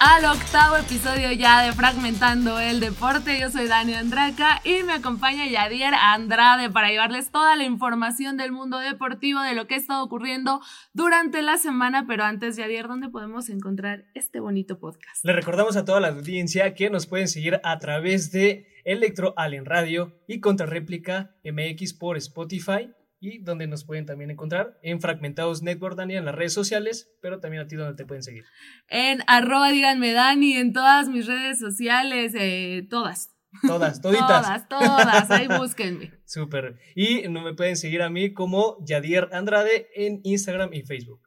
al octavo episodio ya de Fragmentando el Deporte. Yo soy Dani Andraca y me acompaña Yadier Andrade para llevarles toda la información del mundo deportivo, de lo que ha estado ocurriendo durante la semana. Pero antes, Yadier, ¿dónde podemos encontrar este bonito podcast? Le recordamos a toda la audiencia que nos pueden seguir a través de Electro Allen Radio y Contrarréplica MX por Spotify y donde nos pueden también encontrar en Fragmentados Network, Dani, en las redes sociales, pero también a ti donde te pueden seguir. En arroba díganme Dani, en todas mis redes sociales, eh, todas. Todas, toditas. todas, todas, ahí búsquenme. Súper. Y no me pueden seguir a mí como Yadier Andrade en Instagram y Facebook.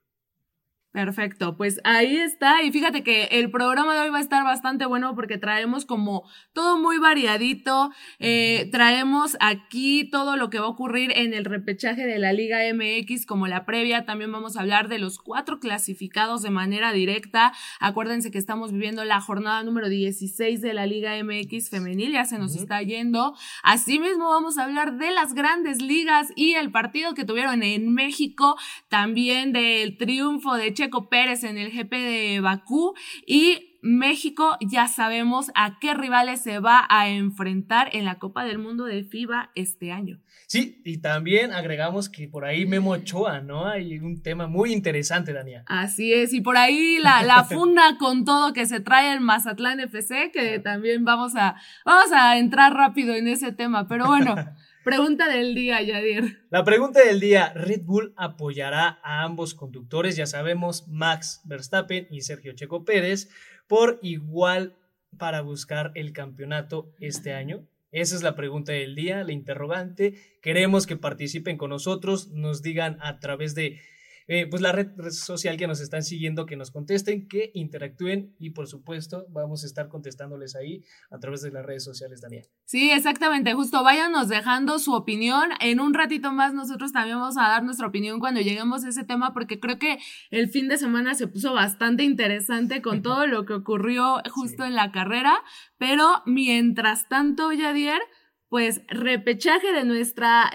Perfecto, pues ahí está. Y fíjate que el programa de hoy va a estar bastante bueno porque traemos como todo muy variadito. Eh, traemos aquí todo lo que va a ocurrir en el repechaje de la Liga MX como la previa. También vamos a hablar de los cuatro clasificados de manera directa. Acuérdense que estamos viviendo la jornada número 16 de la Liga MX femenil. Ya se nos está yendo. Asimismo vamos a hablar de las grandes ligas y el partido que tuvieron en México. También del triunfo de Che Pérez en el GP de Bakú y México ya sabemos a qué rivales se va a enfrentar en la Copa del Mundo de FIBA este año. Sí, y también agregamos que por ahí Memo Ochoa, ¿no? Hay un tema muy interesante, Daniel. Así es, y por ahí la, la funda con todo que se trae el Mazatlán FC, que también vamos a, vamos a entrar rápido en ese tema, pero bueno. Pregunta del día, Yadir. La pregunta del día, Red Bull apoyará a ambos conductores, ya sabemos, Max Verstappen y Sergio Checo Pérez, por igual para buscar el campeonato este año. Esa es la pregunta del día, la interrogante. Queremos que participen con nosotros, nos digan a través de eh, pues la red social que nos están siguiendo, que nos contesten, que interactúen y por supuesto vamos a estar contestándoles ahí a través de las redes sociales, Daniel. Sí, exactamente, justo váyanos dejando su opinión. En un ratito más nosotros también vamos a dar nuestra opinión cuando lleguemos a ese tema porque creo que el fin de semana se puso bastante interesante con todo lo que ocurrió justo en la carrera, pero mientras tanto, Yadier, pues repechaje de nuestra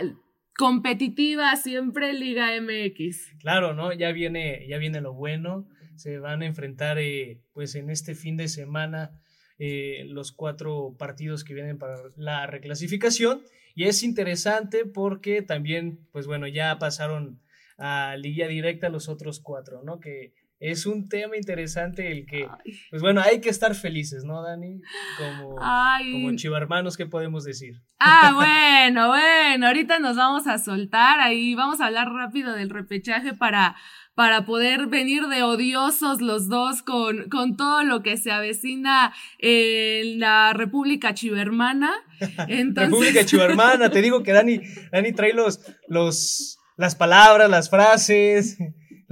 competitiva siempre Liga MX. Claro, ¿no? Ya viene, ya viene lo bueno. Se van a enfrentar, eh, pues, en este fin de semana eh, los cuatro partidos que vienen para la reclasificación. Y es interesante porque también, pues bueno, ya pasaron a Liga Directa los otros cuatro, ¿no? Que es un tema interesante el que, pues bueno, hay que estar felices, ¿no, Dani? Como, como chivarmanos, ¿qué podemos decir? Ah, bueno, bueno, ahorita nos vamos a soltar ahí, vamos a hablar rápido del repechaje para, para poder venir de odiosos los dos con, con todo lo que se avecina en la República Chivermana. República Chivermana, te digo que Dani, Dani trae los, los, las palabras, las frases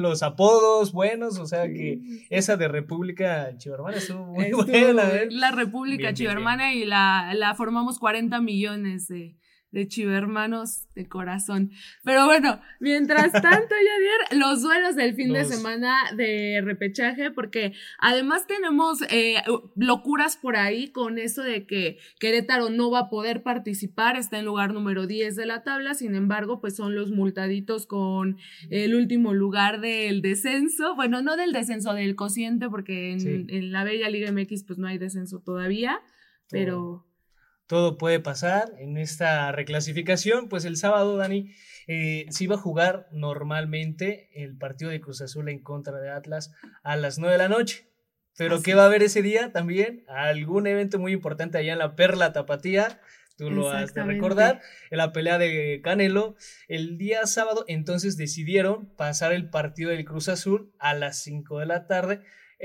los apodos buenos, o sea que esa de República Chivermana estuvo muy buena. ¿eh? La República Chivermana y la, la formamos 40 millones de, de chivermanos de corazón. Pero bueno, mientras tanto, Javier, los duelos del fin de semana de repechaje, porque además tenemos eh, locuras por ahí con eso de que Querétaro no va a poder participar, está en lugar número 10 de la tabla, sin embargo, pues son los multaditos con el último lugar del descenso, bueno, no del descenso, del cociente, porque en, la Bella Liga MX pues no hay descenso todavía, pero todo puede pasar en esta reclasificación. Pues el sábado, Dani, eh, se iba a jugar normalmente el partido de Cruz Azul en contra de Atlas a las 9 de la noche. Pero ¿qué va a haber ese día también? Algún evento muy importante allá en la Perla Tapatía. Tú lo has de recordar, en la pelea de Canelo. El día sábado, entonces decidieron pasar el partido del Cruz Azul a las 5 de la tarde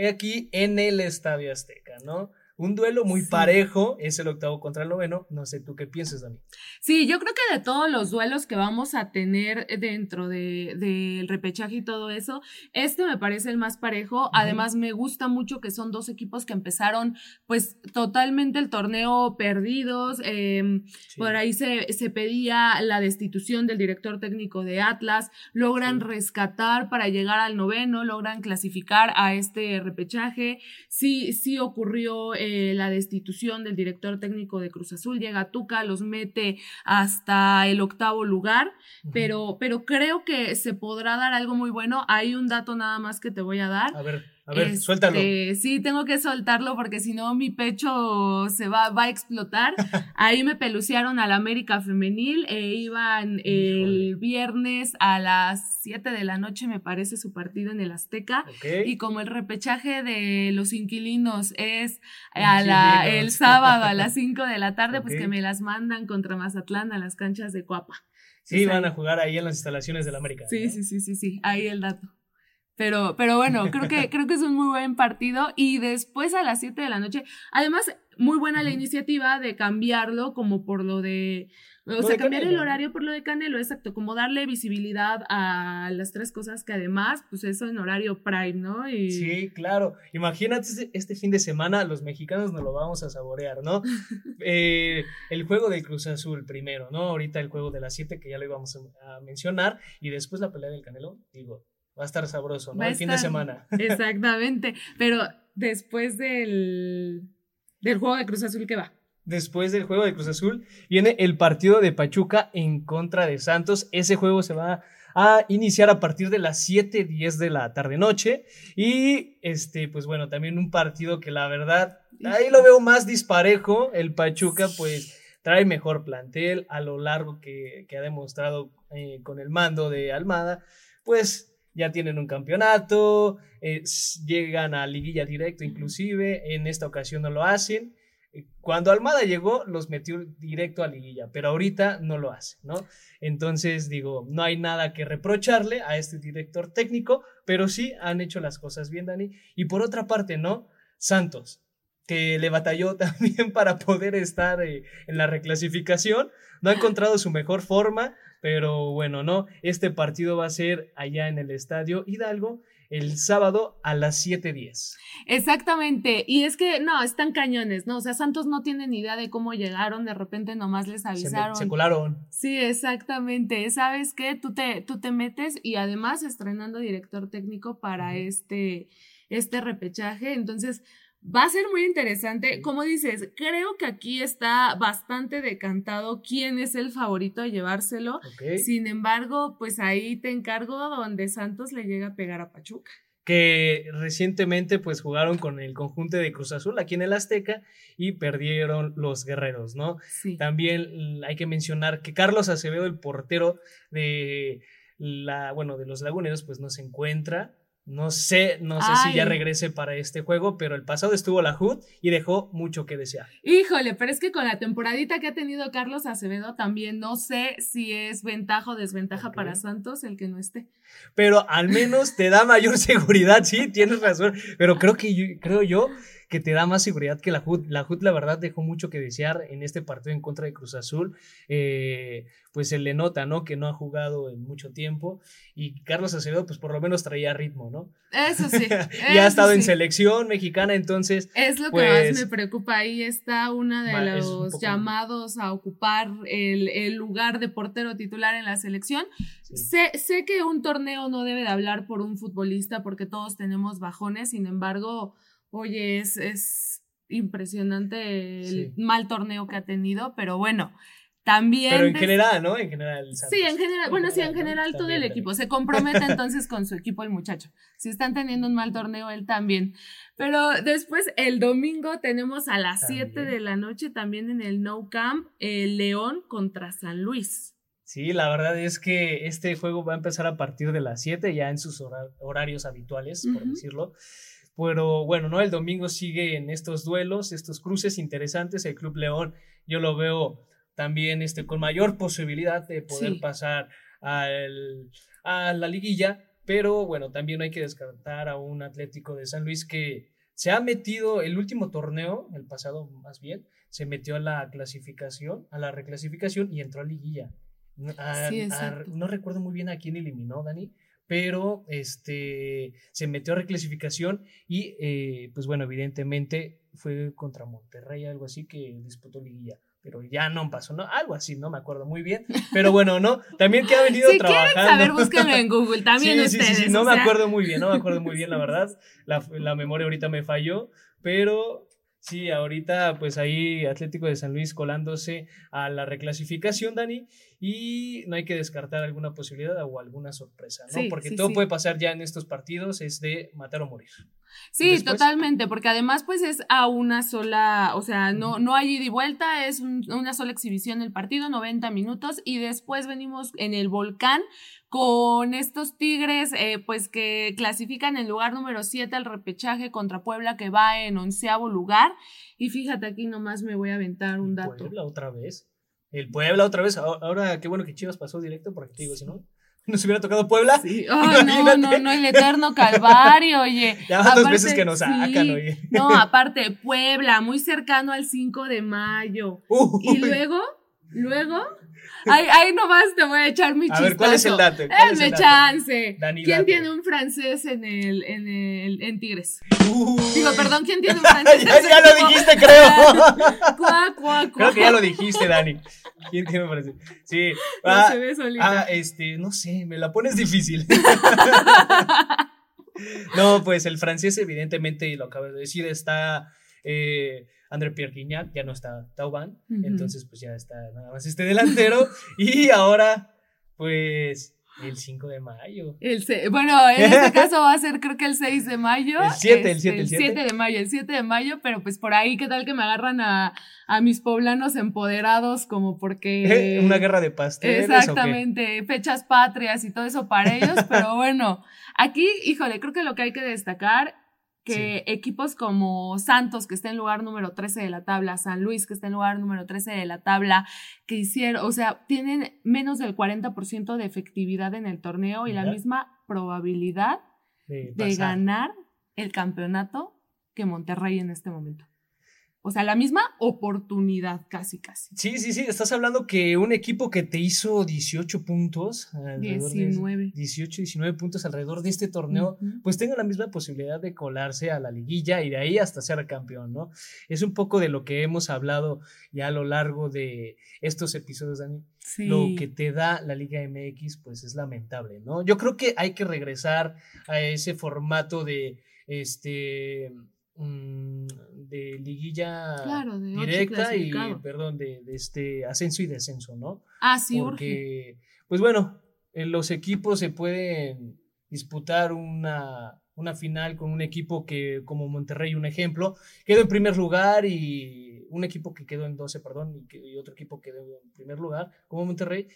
aquí en el Estadio Azteca, ¿no? Un duelo muy parejo, es el octavo contra el noveno. No sé tú qué piensas, Dani. Sí, yo creo que de todos los duelos que vamos a tener dentro del de, repechaje y todo eso, este me parece el más parejo. Además, me gusta mucho que son dos equipos que empezaron, pues, totalmente el torneo perdidos. Em, por ahí se, se, pedía la destitución del director técnico de Atlas. Logran rescatar para llegar al noveno, logran clasificar a este repechaje. Sí, sí ocurrió eh, la destitución del director técnico de Cruz Azul, llega Tuca, los mete hasta el octavo lugar, pero, pero creo que se podrá dar algo muy bueno. Hay un dato nada más que te voy a dar. A ver. A ver, Este, suéltalo. Sí, tengo que soltarlo porque si no mi pecho se va, va a explotar. Ahí me pelucearon al América Femenil. e iban el viernes a las 7 de la noche, me parece, su partido en el Azteca. Ok. Y como el repechaje de los inquilinos es a la, el sábado a las 5 de la tarde, pues que me las mandan contra Mazatlán a las canchas de Cuapa. Sí, van a jugar ahí en las instalaciones del América. Sí, ¿no? sí, sí, sí, sí, ahí el dato. Pero, pero bueno, creo que, creo que es un muy buen partido. Y después a las 7 de la noche, además, muy buena la iniciativa de cambiarlo como por lo de. O sea, cambiar el horario por lo de Canelo, exacto, como darle visibilidad a las tres cosas que además, pues eso en horario prime, ¿no? Y Sí, claro. Imagínate este, fin de semana, los mexicanos nos lo vamos a saborear, ¿no? Eh, el juego del Cruz Azul primero, ¿no? Ahorita el juego de las 7 que ya lo íbamos a, a mencionar y después la pelea del Canelo, digo, va a estar sabroso, ¿no? Va el fin de semana. Exactamente. Pero después del, del juego de Cruz Azul que va. Después del juego de Cruz Azul viene el partido de Pachuca en contra de Santos. Ese juego se va a iniciar a partir de las 7:10 de la tarde noche y este pues bueno, también un partido que la verdad ahí lo veo más disparejo. El Pachuca pues trae mejor plantel a lo largo que, que ha demostrado eh, con el mando de Almada, pues ya tienen un campeonato, eh, llegan a liguilla directo inclusive, en esta ocasión no lo hacen. Eh, Cuando Almada llegó, los metió directo a liguilla, pero ahorita no lo hace, ¿no? Entonces, digo, no hay nada que reprocharle a este director técnico, pero sí han hecho las cosas bien, Dani. Y por otra parte, ¿no? Santos, que le batalló también para poder estar eh, en la reclasificación, no ha encontrado su mejor forma, pero bueno, ¿no? Este partido va a ser allá en el estadio Hidalgo el sábado a las 7:10. Exactamente, y es que no, están cañones, ¿no? O sea, Santos no tiene ni idea de cómo llegaron, de repente nomás les Se, avisaron. se colaron. Sí, exactamente. ¿Sabes qué? Tú te, tú te metes y además estrenando director técnico para este, este repechaje. Entonces, va a ser muy interesante. Como dices, creo que aquí está bastante decantado quién es el favorito a llevárselo. Sin embargo, pues ahí te encargo donde Santos le llega a pegar a Pachuca. que recientemente pues jugaron con el conjunto de Cruz Azul aquí en el Azteca y perdieron los guerreros, ¿no? Sí. También hay que mencionar que Carlos Acevedo, el portero de la, bueno, de los laguneros, pues no se encuentra. No sé, no sé si ya regrese para este juego, pero el pasado estuvo la HUD y dejó mucho que desear. Híjole, pero es que con la temporadita que ha tenido Carlos Acevedo también no sé si es ventaja o desventaja para Santos el que no esté. Pero al menos te da mayor seguridad, sí, tienes razón. Pero creo que yo, creo yo que te da más seguridad que la HUD. La HUD, la verdad, dejó mucho que desear en este partido en contra de Cruz Azul. Eh, pues se le nota, ¿no? Que no ha jugado en mucho tiempo. Y Carlos Acevedo, pues por lo menos traía ritmo, ¿no? Eso sí. y ha estado en selección mexicana, entonces. Es lo que pues, más me preocupa. Ahí está uno de un los poco- llamados a ocupar el, el lugar de portero titular en la selección. sí. Sé, sé que un torneo no debe de hablar por un futbolista porque todos tenemos bajones, sin embargo, oye, es, es impresionante el Sí. mal torneo que ha tenido, pero bueno, también... Pero en des- general, ¿no? En general. Sí, en general, bueno, sí, en general todo También, el equipo. Se compromete entonces con su equipo el muchacho. Si están teniendo un mal torneo, él también. Pero después, el domingo tenemos a las También. 7 de la noche también en el No Camp, el León contra San Luis. Sí, la verdad es que este juego va a empezar a partir de las 7, ya en sus hora- horarios habituales, por decirlo. Pero bueno, ¿no? El domingo sigue en estos duelos, estos cruces interesantes. El Club León, yo lo veo también este, con mayor posibilidad de poder Sí. pasar al, a la liguilla. Pero bueno, también hay que descartar a un Atlético de San Luis que se ha metido el último torneo, el pasado más bien, se metió a la clasificación, a la reclasificación y entró a liguilla. A- Sí, a- no recuerdo muy bien a quién eliminó, Dani, pero este se metió a reclasificación y eh, pues bueno, evidentemente fue contra Monterrey, algo así que disputó liguilla. Pero ya no pasó, ¿no? Algo así, no me acuerdo muy bien. Pero bueno, ¿no? También que ha venido Si quieren trabajando. saber, búsquenlo en Google. También sí, sí, ustedes. sí, sí, no me sea, acuerdo muy bien, no me acuerdo muy bien, la verdad. La, la memoria ahorita me falló, pero sí, ahorita pues ahí Atlético de San Luis colándose a la reclasificación, Dani, y no hay que descartar alguna posibilidad o alguna sorpresa, ¿no? Sí, Porque sí, todo sí. puede pasar ya en estos partidos, es de matar o morir. Sí, totalmente, porque además pues es a una sola, o sea, no, no hay ida y vuelta, es una sola exhibición el partido, 90 minutos, y después venimos en el volcán con estos Tigres, eh, pues que clasifican en lugar número 7 al repechaje contra Puebla, que va en onceavo lugar. Y fíjate, aquí nomás me voy a aventar un dato. ¿Puebla otra vez? El Puebla otra vez. Ahora, qué bueno que Chivas pasó directo, porque te digo, si no, nos hubiera tocado Puebla. Sí. no, no, no, el eterno calvario, oye. Ya van dos veces que nos sacan, oye. No, aparte, Puebla, muy cercano al 5 de mayo. y luego, luego, Ahí, ahí nomás te voy a echar mi chistazo. A ver, ¿cuál es el dato? Dame chance. ¿Quién tiene un francés en el, en el, en Tigres? Digo, perdón, ¿quién tiene un francés? ya, ya lo dijiste, creo. cuá, cuá, cuá. Creo que ya lo dijiste, Dani. ¿Quién tiene un francés? Sí. Ah, se ve solita. Ah, este, no sé, me la pones difícil. no, pues el francés, evidentemente, lo acabo de decir, está eh, André Pierre Guignac, ya no está Tauban, entonces pues ya está nada más este delantero y ahora pues el 5 de mayo. El bueno, en este caso va a ser creo que el 6 de mayo. El 7, el 7, este, el 7. de mayo, el 7 de mayo, pero pues por ahí, ¿qué tal que me agarran a, a mis poblanos empoderados como porque... Una guerra de pasteles. Exactamente, fechas patrias y todo eso para ellos, pero bueno, aquí, híjole, creo que lo que hay que destacar que equipos como Santos, que está en lugar número 13 de la tabla, San Luis, que está en lugar número 13 de la tabla, que hicieron, o sea, tienen menos del 40% de efectividad en el torneo y la misma probabilidad de ganar el campeonato que Monterrey en este momento. O sea, la misma oportunidad, casi, casi. Sí, sí, sí. Estás hablando que un equipo que te hizo 18 puntos. 19. 18, 19 puntos alrededor de este torneo, pues tenga la misma posibilidad de colarse a la liguilla y de ahí hasta ser campeón, ¿no? Es un poco de lo que hemos hablado ya a lo largo de estos episodios, Dani. Sí. Lo que te da la Liga MX, pues es lamentable, ¿no? Yo creo que hay que regresar a ese formato de este Mm, de liguilla directa y, perdón, de, este ascenso y descenso, ¿no? Ah, sí, Porque, pues bueno, eh, los equipos se pueden disputar una, una final con un equipo que, como Monterrey, un ejemplo, quedó en primer lugar y un equipo que quedó en 12, perdón, y, y otro equipo quedó en primer lugar, como Monterrey,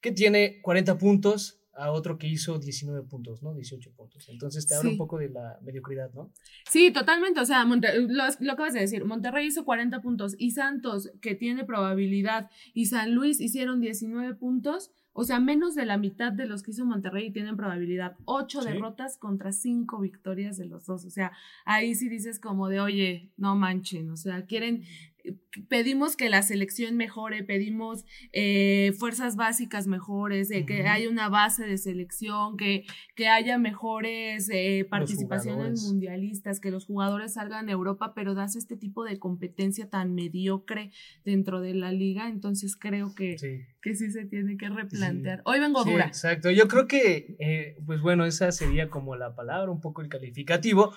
que tiene 40 puntos, a otro que hizo 19 puntos, ¿no? 18 puntos. Entonces te habla un poco de la mediocridad, ¿no? Sí, totalmente. O sea, lo, lo acabas de decir, Monterrey hizo 40 puntos y Santos, que tiene probabilidad, y San Luis hicieron 19 puntos. O sea, menos de la mitad de los que hizo Monterrey tienen probabilidad. Ocho derrotas contra cinco victorias de los dos. O sea, ahí sí dices como de, oye, no manchen. O sea, quieren pedimos que la selección mejore, pedimos eh, fuerzas básicas mejores, que haya una base de selección, que, que haya mejores eh, participaciones mundialistas, que los jugadores salgan a Europa, pero das este tipo de competencia tan mediocre dentro de la liga, entonces creo que sí, que sí se tiene que replantear. Hoy vengo dura. Exacto, yo creo que, eh, pues bueno, esa sería como la palabra, un poco el calificativo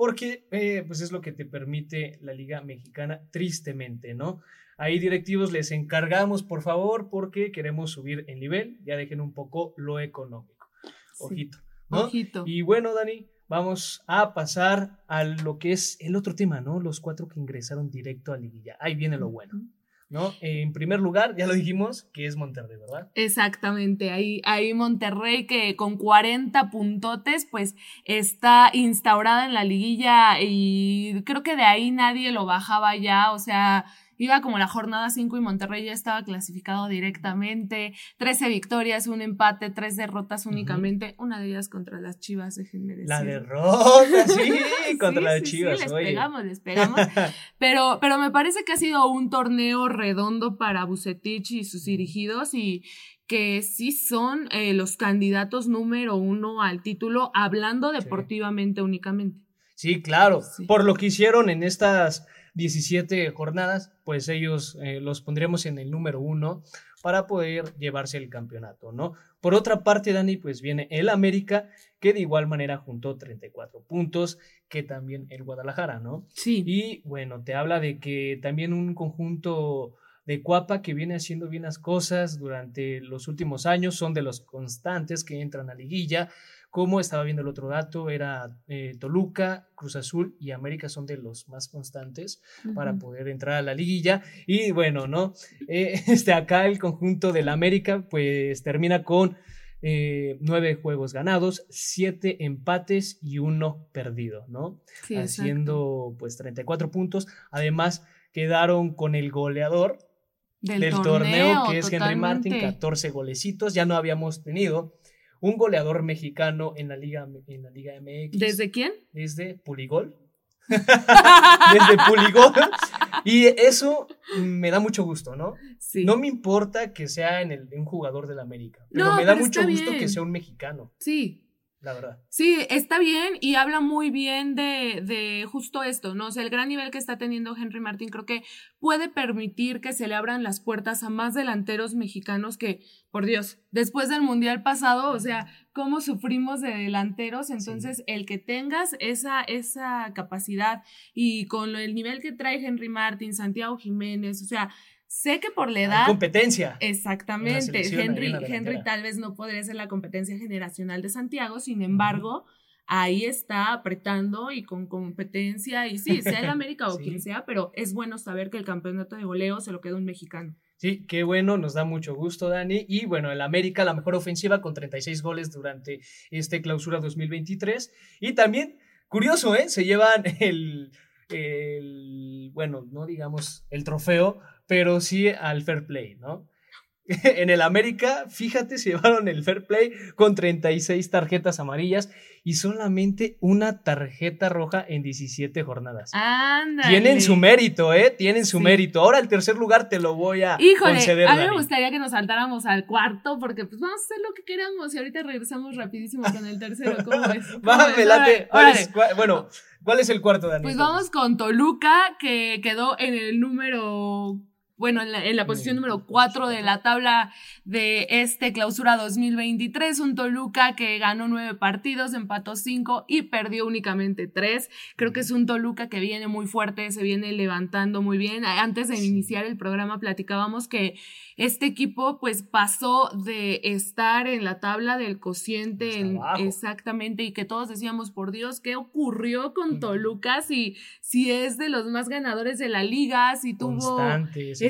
porque eh, pues es lo que te permite la Liga Mexicana, tristemente, ¿no? Ahí directivos les encargamos, por favor, porque queremos subir el nivel, ya dejen un poco lo económico. Ojito, ¿no? Ojito. Y bueno, Dani, vamos a pasar a lo que es el otro tema, ¿no? Los cuatro que ingresaron directo a Liguilla. Ahí viene lo bueno. ¿No? En primer lugar, ya lo dijimos, que es Monterrey, ¿verdad? Exactamente, ahí, ahí Monterrey que con 40 puntotes, pues está instaurada en la liguilla y creo que de ahí nadie lo bajaba ya, o sea, iba como la jornada 5 y Monterrey ya estaba clasificado directamente, 13 victorias, un empate, tres derrotas únicamente, una de ellas contra las Chivas, déjenme decir. La derrota, sí, contra las Chivas. Sí, les pegamos, les pegamos, pero, pero me parece que ha sido un torneo redondo para Bucetich y sus dirigidos y que sí son eh, los candidatos número uno al título, hablando deportivamente únicamente. Sí, claro, por lo que hicieron en estas 17 jornadas, pues ellos eh, los pondremos en el número uno para poder llevarse el campeonato, ¿no? Por otra parte, Dani, pues viene el América, que de igual manera juntó 34 puntos, que también el Guadalajara, ¿no? Sí. Y bueno, te habla de que también un conjunto de Cuapa que viene haciendo bien las cosas durante los últimos años, son de los constantes que entran a liguilla, como estaba viendo el otro dato, era eh, Toluca, Cruz Azul y América son de los más constantes para poder entrar a la liguilla. Y bueno, ¿no? Eh, este, acá el conjunto del América pues termina con eh, nueve juegos ganados, siete empates y uno perdido, ¿no? Haciendo pues 34 puntos. Además, quedaron con el goleador del, torneo, que es Henry Martin, 14 golecitos. Ya no habíamos tenido un goleador mexicano en la Liga, en la Liga MX. ¿Desde quién? Desde Puligol. Desde Puligol. Y eso me da mucho gusto, ¿no? Sí. No me importa que sea en el, un jugador del América, pero me da mucho gusto que sea un mexicano. Sí, la verdad. Sí, está bien y habla muy bien de, de, justo esto, ¿no? O sea, el gran nivel que está teniendo Henry Martín creo que puede permitir que se le abran las puertas a más delanteros mexicanos que, por Dios, después del Mundial pasado, o sea, cómo sufrimos de delanteros, entonces el que tengas esa, esa capacidad y con el nivel que trae Henry Martín, Santiago Jiménez, o sea, Sé que por la edad. competencia. Exactamente. Henry, Henry tal vez no podría ser la competencia generacional de Santiago, sin embargo, ahí está apretando y con competencia. Y sí, sea el América o quien sea, pero es bueno saber que el campeonato de goleo se lo queda un mexicano. Sí, qué bueno, nos da mucho gusto, Dani. Y bueno, el América, la mejor ofensiva con 36 goles durante este clausura 2023. Y también, curioso, ¿eh? Se llevan el, el bueno, no digamos el trofeo, pero sí al fair play, ¿no? en el América, fíjate, se llevaron el fair play con 36 tarjetas amarillas y solamente una tarjeta roja en 17 jornadas. Ándale. Tienen su mérito, ¿eh? Tienen su mérito. Ahora el tercer lugar te lo voy a Híjole, conceder. A mí me gustaría que nos saltáramos al cuarto porque pues vamos a hacer lo que queramos y ahorita regresamos rapidísimo con el tercero. ¿Cómo es? bueno, ¿cuál es el cuarto, Dani? Pues vamos con Toluca, que quedó en el número bueno, en la, posición número 4 de la tabla de este clausura 2023, un Toluca que ganó nueve partidos, empató cinco y perdió únicamente tres. Creo que es un Toluca que viene muy fuerte, se viene levantando muy bien. Antes de iniciar el programa platicábamos que este equipo pues pasó de estar en la tabla del cociente exactamente y que todos decíamos, por Dios, ¿qué ocurrió con Toluca si, si es de los más ganadores de la liga, si tuvo...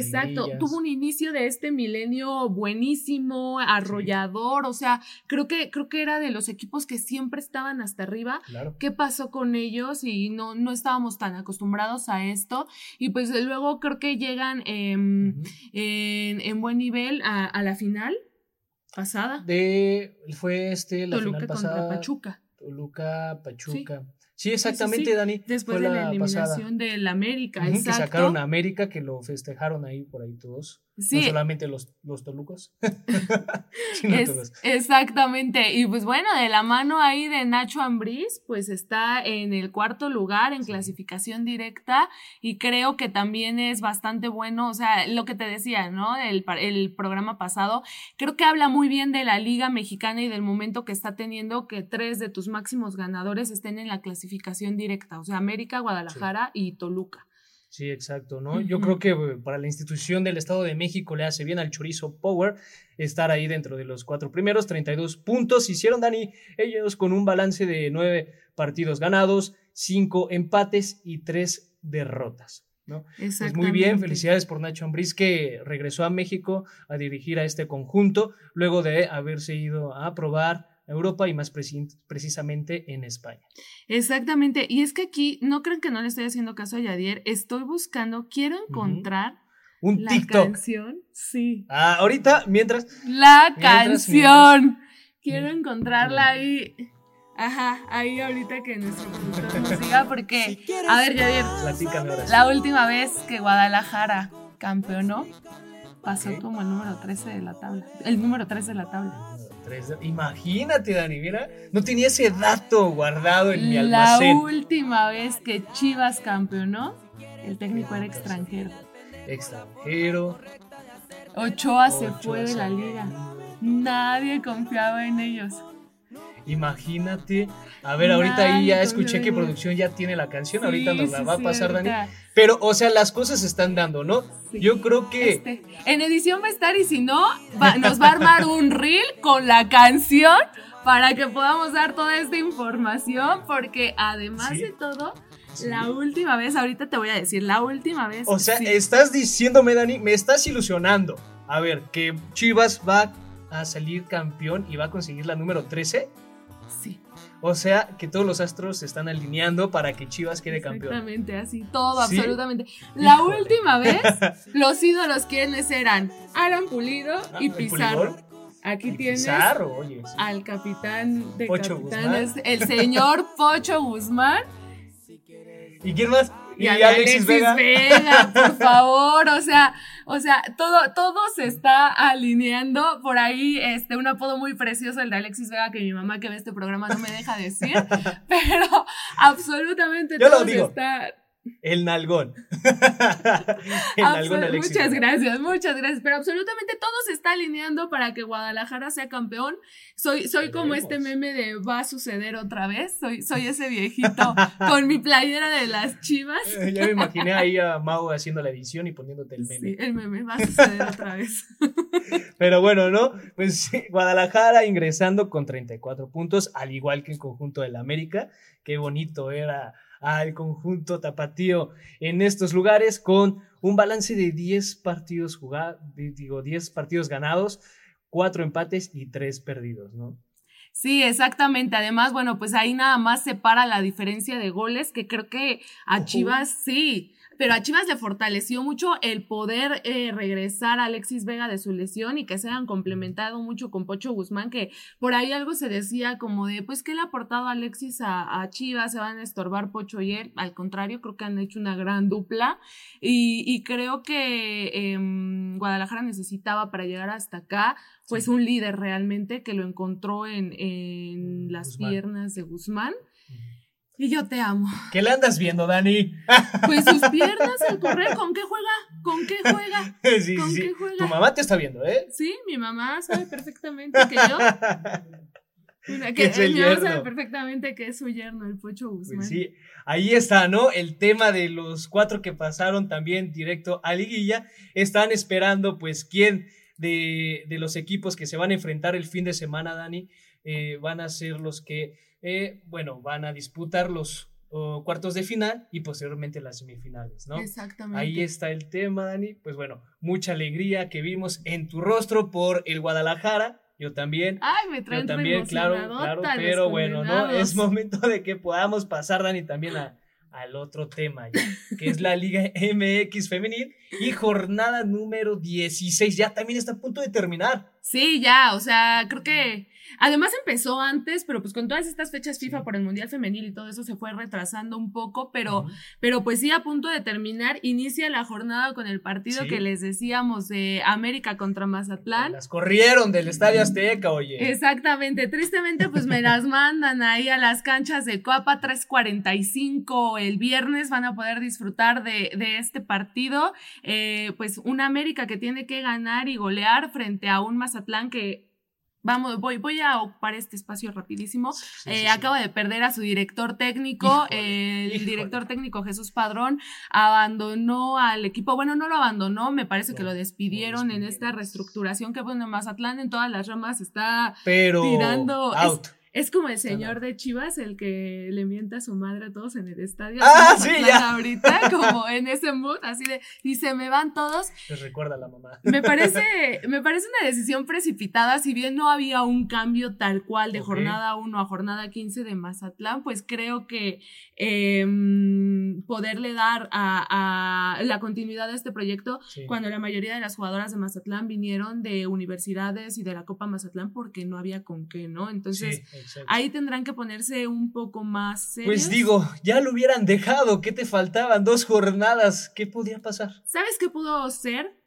Exacto, tuvo un inicio de este milenio buenísimo, arrollador, o sea, creo que, creo que era de los equipos que siempre estaban hasta arriba. ¿Qué pasó con ellos? Y no, no estábamos tan acostumbrados a esto. Y pues luego creo que llegan em, en, buen nivel a, la final pasada. De, fue este, la Toluca final pasada. contra Pachuca. Toluca, Pachuca. Sí, exactamente, Dani. Después de la, eliminación del América, Que sacaron a América, que lo festejaron ahí por ahí todos. No solamente los, los tolucos. Exactamente. Y pues bueno, de la mano ahí de Nacho Ambriz, pues está en el cuarto lugar en clasificación directa y creo que también es bastante bueno, o sea, lo que te decía, ¿no? El, el programa pasado, creo que habla muy bien de la Liga Mexicana y del momento que está teniendo que tres de tus máximos ganadores estén en la clasificación directa, o sea, América, Guadalajara y Toluca. Sí, exacto, ¿no? Yo creo que eh, para la institución del Estado de México le hace bien al Chorizo Power estar ahí dentro de los cuatro primeros, 32 puntos. Hicieron, Dani, ellos con un balance de nueve partidos ganados, cinco empates y tres derrotas. ¿no? Pues muy bien, felicidades por Nacho Ambriz que regresó a México a dirigir a este conjunto luego de haberse ido a probar Europa y más precisamente en España. Exactamente, y es que aquí no creen que no le estoy haciendo caso a Yadier, estoy buscando, quiero encontrar un la TikTok. canción, sí. Ah, ahorita, mientras. La canción. Quiero encontrarla ahí. Ajá, ahí ahorita que nuestro productor nos diga porque, a ver, Yadier, la última vez que Guadalajara campeonó, pasó como el número 13 de la tabla, el número 13 de la tabla. Imagínate, Dani, mira, no tenía ese dato guardado en mi almacén. La última vez que Chivas campeonó, el técnico era extranjero. Extranjero. Ochoa, se fue de la liga. Nadie confiaba en ellos. Imagínate. A ver, ahorita ahí ya escuché que producción ya tiene la canción. ahorita nos la va a pasar, Dani. Pero, o sea, las cosas se están dando, ¿no? Yo creo que. Este, en edición va a estar y si no, nos va a armar un reel con la canción para que podamos dar toda esta información, porque además de todo, la última vez, ahorita te voy a decir, la última vez. O sea, estás diciéndome, Dani, me estás ilusionando. A ver, que Chivas va a salir campeón y va a conseguir la número 13. Sí. O sea, que todos los astros se están alineando para que Chivas quede campeón. Exactamente, así, todo, absolutamente. La última vez, los ídolos quienes eran Alan Pulido y ah, Pizarro. Aquí tienes al capitán de capitanes, el señor Pocho Guzmán. ¿Y quién más? Y, Alexis, Vega. por favor, o sea, o sea, todo, todo se está alineando. Por ahí, este, un apodo muy precioso, el de Alexis Vega, que mi mamá que ve este programa no me deja decir, pero absolutamente todo se está el nalgón. el nalgón muchas gracias, muchas gracias. Pero absolutamente todo se está alineando para que Guadalajara sea campeón. Soy, soy como este meme de va a suceder otra vez. Soy, soy ese viejito con mi playera de las chivas. ya me imaginé ahí a Mau haciendo la edición y poniéndote el meme. Sí, el meme va a suceder otra vez. Pero bueno, ¿no? Pues Guadalajara ingresando con 34 puntos, al igual que el conjunto del América. Qué bonito era al conjunto tapatío en estos lugares con un balance de 10 partidos jugados, digo, 10 partidos ganados, 4 empates y 3 perdidos, ¿no? Sí, exactamente. Además, bueno, pues ahí nada más se para la diferencia de goles, que creo que a Chivas sí pero a Chivas le fortaleció mucho el poder eh, regresar a Alexis Vega de su lesión y que se hayan complementado mucho con Pocho Guzmán, que por ahí algo se decía como de, pues, ¿qué le ha aportado Alexis a, Chivas? Se van a estorbar Pocho y él. Al contrario, creo que han hecho una gran dupla y, creo que em, Guadalajara necesitaba para llegar hasta acá pues un líder realmente que lo encontró en, en las piernas de Guzmán y yo te amo. ¿Qué le andas viendo, Dani? Pues sus piernas, el correr, ¿con qué juega? ¿Con qué juega? Sí, ¿Con sí. Qué juega? Tu mamá te está viendo, ¿eh? Sí, mi mamá sabe perfectamente que yo. que mi mamá sabe perfectamente que es su yerno, el Pocho Guzmán. Pues sí, ahí está, ¿no? El tema de los cuatro que pasaron también directo a Liguilla. Están esperando, pues, quién de, de los equipos que se van a enfrentar el fin de semana, Dani, eh, van a ser los que eh, bueno, van a disputar los cuartos de final y posteriormente las semifinales, ¿no? Exactamente. Ahí está el tema, Dani. Pues bueno, mucha alegría que vimos en tu rostro por el Guadalajara. Yo también. Ay, me traen Yo también, claro, claro. Pero bueno, ¿no? Es momento de que podamos pasar, Dani, también a, al otro tema, que es la Liga MX Femenil y jornada número 16. Ya también está a punto de terminar. Sí, ya, o sea, creo que Además empezó antes, pero pues con todas estas fechas FIFA por el Mundial Femenil y todo eso se fue retrasando un poco, pero, pero pues sí a punto de terminar, inicia la jornada con el partido que les decíamos de América contra Mazatlán. Las corrieron del Estadio Azteca, oye. Exactamente, tristemente pues me las mandan ahí a las canchas de Coapa 345 el viernes, van a poder disfrutar de, de este partido, eh, pues una América que tiene que ganar y golear frente a un Mazatlán que Vamos, voy, voy a ocupar este espacio rapidísimo. Eh, acaba de perder a su director técnico. el director técnico Jesús Padrón abandonó al equipo. Bueno, no lo abandonó, me parece que lo despidieron, en esta reestructuración que, bueno, Mazatlán en todas las ramas está tirando. Es como el señor de Chivas, el que le mienta a su madre a todos en el estadio. Ah, sí, ya. Ahorita, como en ese mood, así de, y se me van todos. Les recuerda a la mamá. Me parece, me parece una decisión precipitada, si bien no había un cambio tal cual de jornada 1 a jornada 15 de Mazatlán, pues creo que em, poderle dar a, la continuidad de este proyecto cuando la mayoría de las jugadoras de Mazatlán vinieron de universidades y de la Copa Mazatlán porque no había con qué, ¿no? Entonces... Ahí tendrán que ponerse un poco más serios. Pues digo, ya lo hubieran dejado, ¿qué te faltaban? Dos jornadas, ¿qué podía pasar? ¿Sabes qué pudo ser?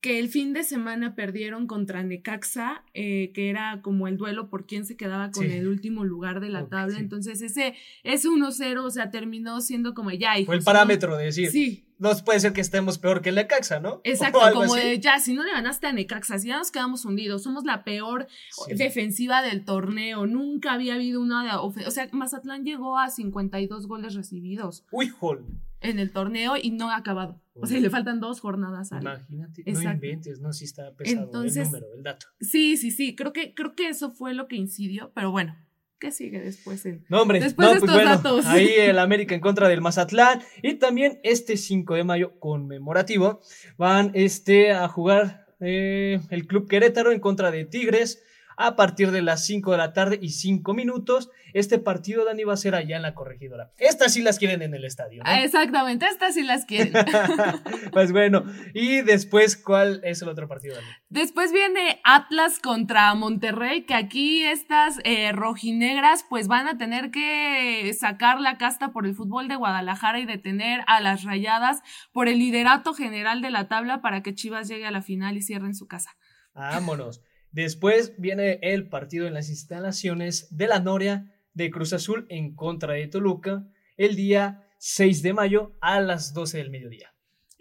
Que el fin de semana perdieron contra Necaxa, eh, que era como el duelo por quién se quedaba con el último lugar de la tabla. Entonces, ese, ese 1-0, o sea, terminó siendo como ya. Fue el parámetro de decir. Sí, no puede ser que estemos peor que Necaxa, ¿no? Exacto, como de ya, si no le ganaste a Necaxa, si ya nos quedamos hundidos, somos la peor defensiva del torneo, nunca había habido una de o sea, Mazatlán llegó a 52 goles recibidos. Uy, jol. En el torneo y no ha acabado. O sea, le faltan dos jornadas. Al... Imagínate, no inventes, ¿no? Sí está pesado el número, el dato. Sí, sí, sí, creo que, creo que eso fue lo que incidió, pero bueno, ¿Qué sigue después? no, hombre, después de pues estos datos. ahí el América en contra del Mazatlán y también este 5 de mayo conmemorativo van este, a jugar eh, el Club Querétaro en contra de Tigres a partir de las 5 de la tarde y 5 minutos. Este partido, Dani, va a ser allá en la corregidora. Estas sí las quieren en el estadio. ¿no? Exactamente, estas sí las quieren. pues bueno, y después, ¿cuál es el otro partido, Dani? Después viene Atlas contra Monterrey, que aquí estas eh, rojinegras pues van a tener que sacar la casta por el fútbol de Guadalajara y detener a las rayadas por el liderato general de la tabla para que Chivas llegue a la final y cierre en su casa. Vámonos. Después viene el partido en las instalaciones de la Noria de Cruz Azul en contra de Toluca el día 6 de mayo a las 12 del mediodía.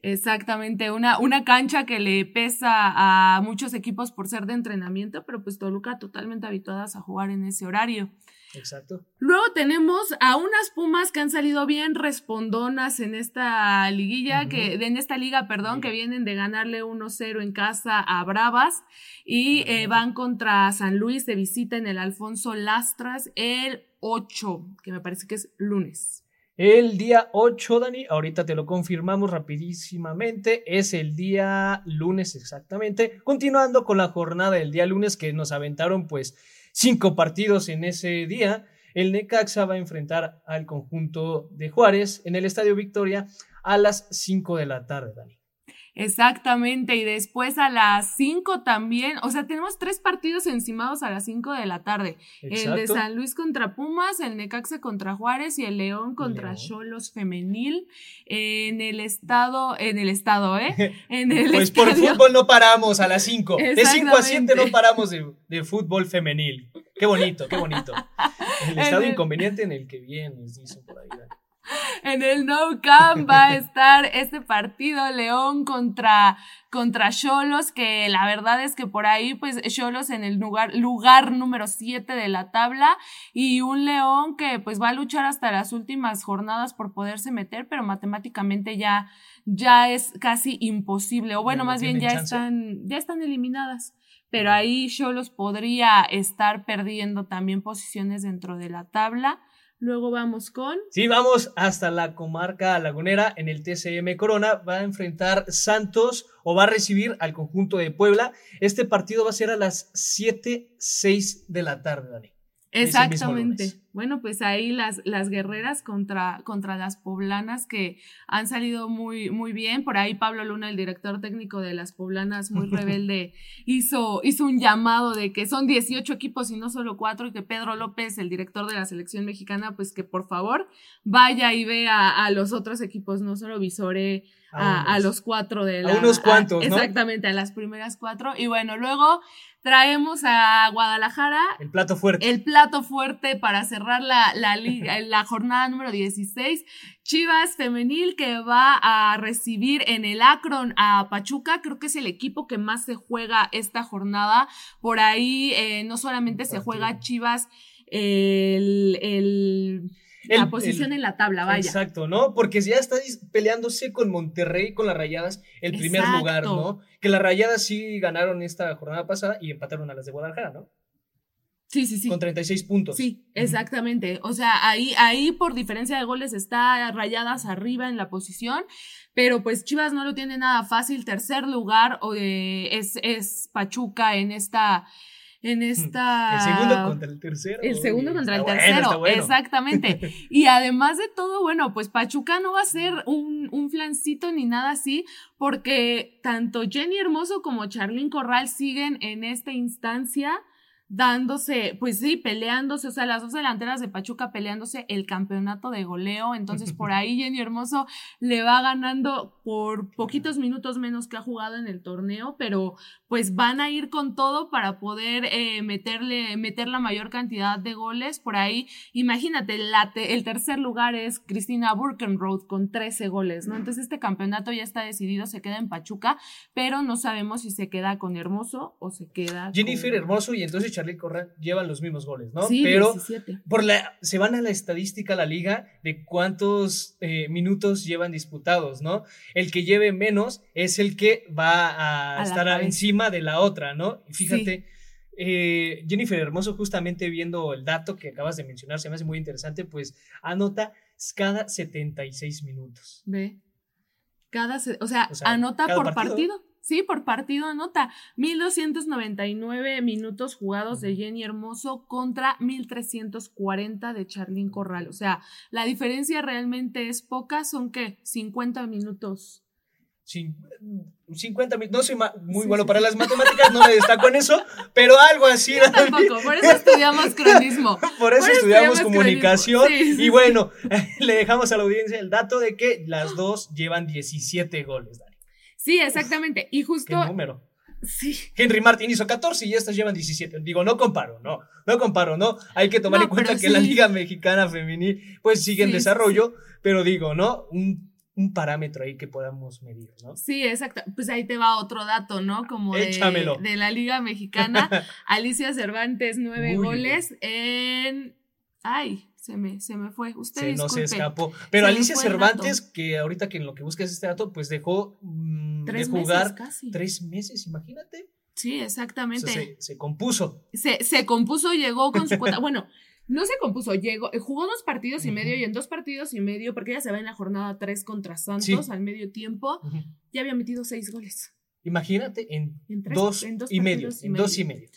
Exactamente, una, una cancha que le pesa a muchos equipos por ser de entrenamiento, pero pues Toluca totalmente habituadas a jugar en ese horario. Exacto. Luego tenemos a unas Pumas que han salido bien respondonas en esta liguilla, que, en esta liga, perdón, que vienen de ganarle 1-0 en casa a Bravas y eh, van contra San Luis de visita en el Alfonso Lastras el 8, que me parece que es lunes. El día 8, Dani, ahorita te lo confirmamos rapidísimamente, es el día lunes exactamente, continuando con la jornada del día lunes que nos aventaron pues cinco partidos en ese día. El Necaxa va a enfrentar al conjunto de Juárez en el Estadio Victoria a las 5 de la tarde, Dani. Exactamente, y después a las 5 también, o sea, tenemos tres partidos encimados a las 5 de la tarde. El de San Luis contra Pumas, el Necaxa contra Juárez y el León contra Cholos Femenil en el estado, en el estado, ¿eh? En el pues por fútbol no paramos a las 5. De 5 a 7 no paramos de, fútbol femenil. Qué bonito, qué bonito. El estado inconveniente en el que vienes, dicen por ahí en el No Camp va a estar este partido León contra contra Cholos, que la verdad es que por ahí, pues Cholos en el lugar, lugar número 7 de la tabla y un León que pues va a luchar hasta las últimas jornadas por poderse meter, pero matemáticamente ya, ya es casi imposible, o bueno, más bien ya están, ya están eliminadas. Pero ahí Cholos podría estar perdiendo también posiciones dentro de la tabla. Luego vamos con. Sí, vamos hasta la comarca lagunera en el TCM Corona. Va a enfrentar Santos o va a recibir al conjunto de Puebla. Este partido va a ser a las 7, 6 de la tarde, Dani. Exactamente. Bueno, pues ahí las, las guerreras contra, contra las poblanas que han salido muy, muy bien. Por ahí Pablo Luna, el director técnico de las poblanas, muy rebelde, hizo, hizo un llamado de que son 18 equipos y no solo cuatro, y que Pedro López, el director de la selección mexicana, pues que por favor vaya y vea a los otros equipos, no solo visore a, los cuatro de la... A unos cuantos, Exactamente, a las primeras cuatro. Y bueno, luego traemos a Guadalajara. El plato fuerte. El plato fuerte para cerrar la, la, la jornada número 16. Chivas Femenil que va a recibir en el Akron a Pachuca. Creo que es el equipo que más se juega esta jornada. Por ahí eh, no solamente se juega Chivas el, el la posición en la tabla, vaya. Exacto, ¿no? Porque ya está peleándose con Monterrey, con las Rayadas, el primer lugar, ¿no? Que las Rayadas sí ganaron esta jornada pasada y empataron a las de Guadalajara, ¿no? Sí, sí, sí. Con 36 puntos. Sí, exactamente. O sea, ahí, ahí por diferencia de goles está Rayadas arriba en la posición, pero pues Chivas no lo tiene nada fácil. Tercer lugar eh, es, es Pachuca en esta en esta... El segundo contra el tercero. El segundo contra el tercero, exactamente. y además de todo, bueno, pues Pachuca no va a ser un, un flancito ni nada así, porque tanto Jenny Hermoso como Charlín Corral siguen en esta instancia dándose, pues sí, peleándose, o sea, las dos delanteras de Pachuca peleándose el campeonato de goleo, entonces por ahí Jenny Hermoso le va ganando por poquitos minutos menos que ha jugado en el torneo, pero pues van a ir con todo para poder eh, meterle, meter la mayor cantidad de goles. Por ahí, imagínate, el tercer lugar es Cristina Burkenroth con 13 goles, ¿no? Entonces este campeonato ya está decidido, se queda en Pachuca, pero no sabemos si se queda con Hermoso o se queda Jennifer Hermoso y entonces Corral llevan los mismos goles, ¿no? Sí, Pero 17. por la, se van a la estadística, la liga, de cuántos eh, minutos llevan disputados, ¿no? El que lleve menos es el que va a, estar encima de la otra, ¿no? Y fíjate, eh, Jennifer Hermoso, justamente viendo el dato que acabas de mencionar, se me hace muy interesante, pues anota cada 76 minutos. Ve. Cada, se- o sea, O sea, anota por partido. partido. Sí, por partido anota. 1299 minutos jugados de. Jenny Hermoso contra 1340 de Charlín Corral. O sea, la diferencia realmente es poca, son que 50 minutos. Cin- 50 minutos, no soy muy Sí, bueno sí, para las matemáticas, no me destaco en eso, pero algo así. Yo tampoco, por eso estudiamos cronismo. Por eso Por eso estudiamos estudiamos comunicación. Sí, y bueno, le dejamos a la audiencia el dato de que las dos llevan 17 goles. Sí, exactamente. Y ¿Qué justo. número? Sí. Henry Martin hizo 14 y estas llevan 17. Digo, no comparo, no, no comparo, no. Hay que tomar No, en cuenta que la. Liga Mexicana Femenil pues sigue en sí, desarrollo, pero digo, ¿no? Un, un parámetro ahí que podamos medir, ¿no? Sí, exacto. Pues ahí te va otro dato, ¿no? Como de, de la Liga Mexicana. Alicia Cervantes, nueve goles en. Ay, se me, se me fue. Usted Se nos escapó. Pero Se Alicia Cervantes, que ahorita que en lo que buscas este dato, pues dejó mm, de Tres jugar meses casi. tres meses, imagínate. Sí, O sea, exactamente. se, se compuso. se, se compuso, llegó con su cuota. Bueno, no se compuso, llegó, jugó dos partidos y medio y en dos partidos y medio, porque ella se va en la jornada 3 contra Santos Sí. al medio tiempo, ya había metido seis goles. Imagínate en, En tres- dos, en dos y medio. y En dos y medio.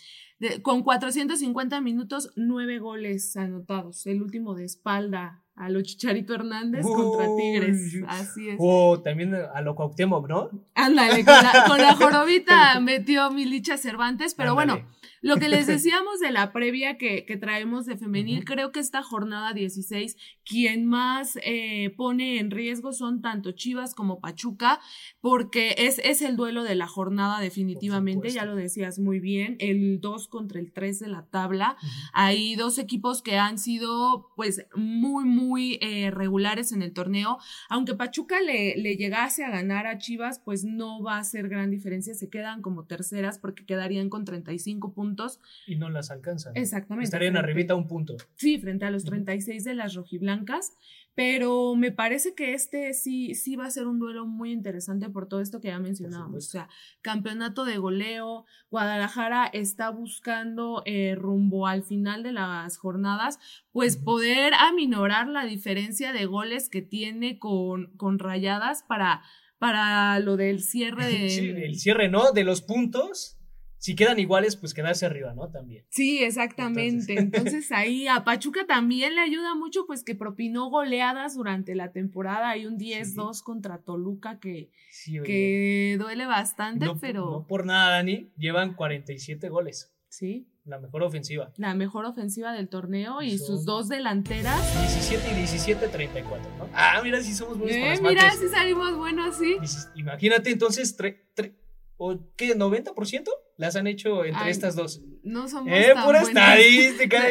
De- con 450 minutos, nueve goles anotados. El último de espalda a lo Chicharito Hernández contra. Tigres. Así es. O también a lo Cuauhtémoc, ¿no? Ándale, con la, con la jorobita metió Milicha Cervantes, pero Ándale. bueno, lo que les decíamos de la previa que, que traemos de femenil, Ujú. creo que esta jornada 16, quien más eh, pone en riesgo son tanto Chivas como Pachuca, porque es, es el duelo de la jornada definitivamente, ya lo decías muy bien, el 2 contra el 3 de la tabla. Ujú. Hay dos equipos que han sido pues muy, muy eh, regulares en el torneo. Aunque Pachuca le, le llegase a ganar a Chivas, pues no va a ser gran diferencia. Se quedan como terceras porque quedarían con 35 puntos. Y no las alcanzan. Exactamente. Estarían frente- arribita un punto. Sí, frente a los Ujú. 36 de las rojiblancas. Pero me parece que este sí, sí va a ser un duelo muy interesante por todo esto que ya mencionábamos. O sea, campeonato de goleo. Guadalajara está buscando eh, rumbo al final de las jornadas, pues poder aminorar la diferencia de goles que tiene con, con rayadas para, para lo del cierre de. Sí, el cierre, ¿no? De los puntos. Si quedan iguales, pues quedarse arriba, ¿no? También. Sí, exactamente. Entonces, ahí a Pachuca también le ayuda mucho, pues que propinó goleadas durante la temporada. Hay un 10-2 contra Toluca que, Sí, que duele bastante, no, pero no por nada, Dani, llevan 47 goles. sí, La mejor ofensiva. la mejor ofensiva del torneo y Son- sus dos delanteras. 17 y 17, 34, ¿no? Ah, mira, si somos buenos para Eh, las mira, mates. si salimos buenos, sí. Imagínate entonces, tre- tre- ¿o ¿qué? ¿90% las han hecho entre Ay, estas dos? No somos Eh, tan pura buenos. estadística.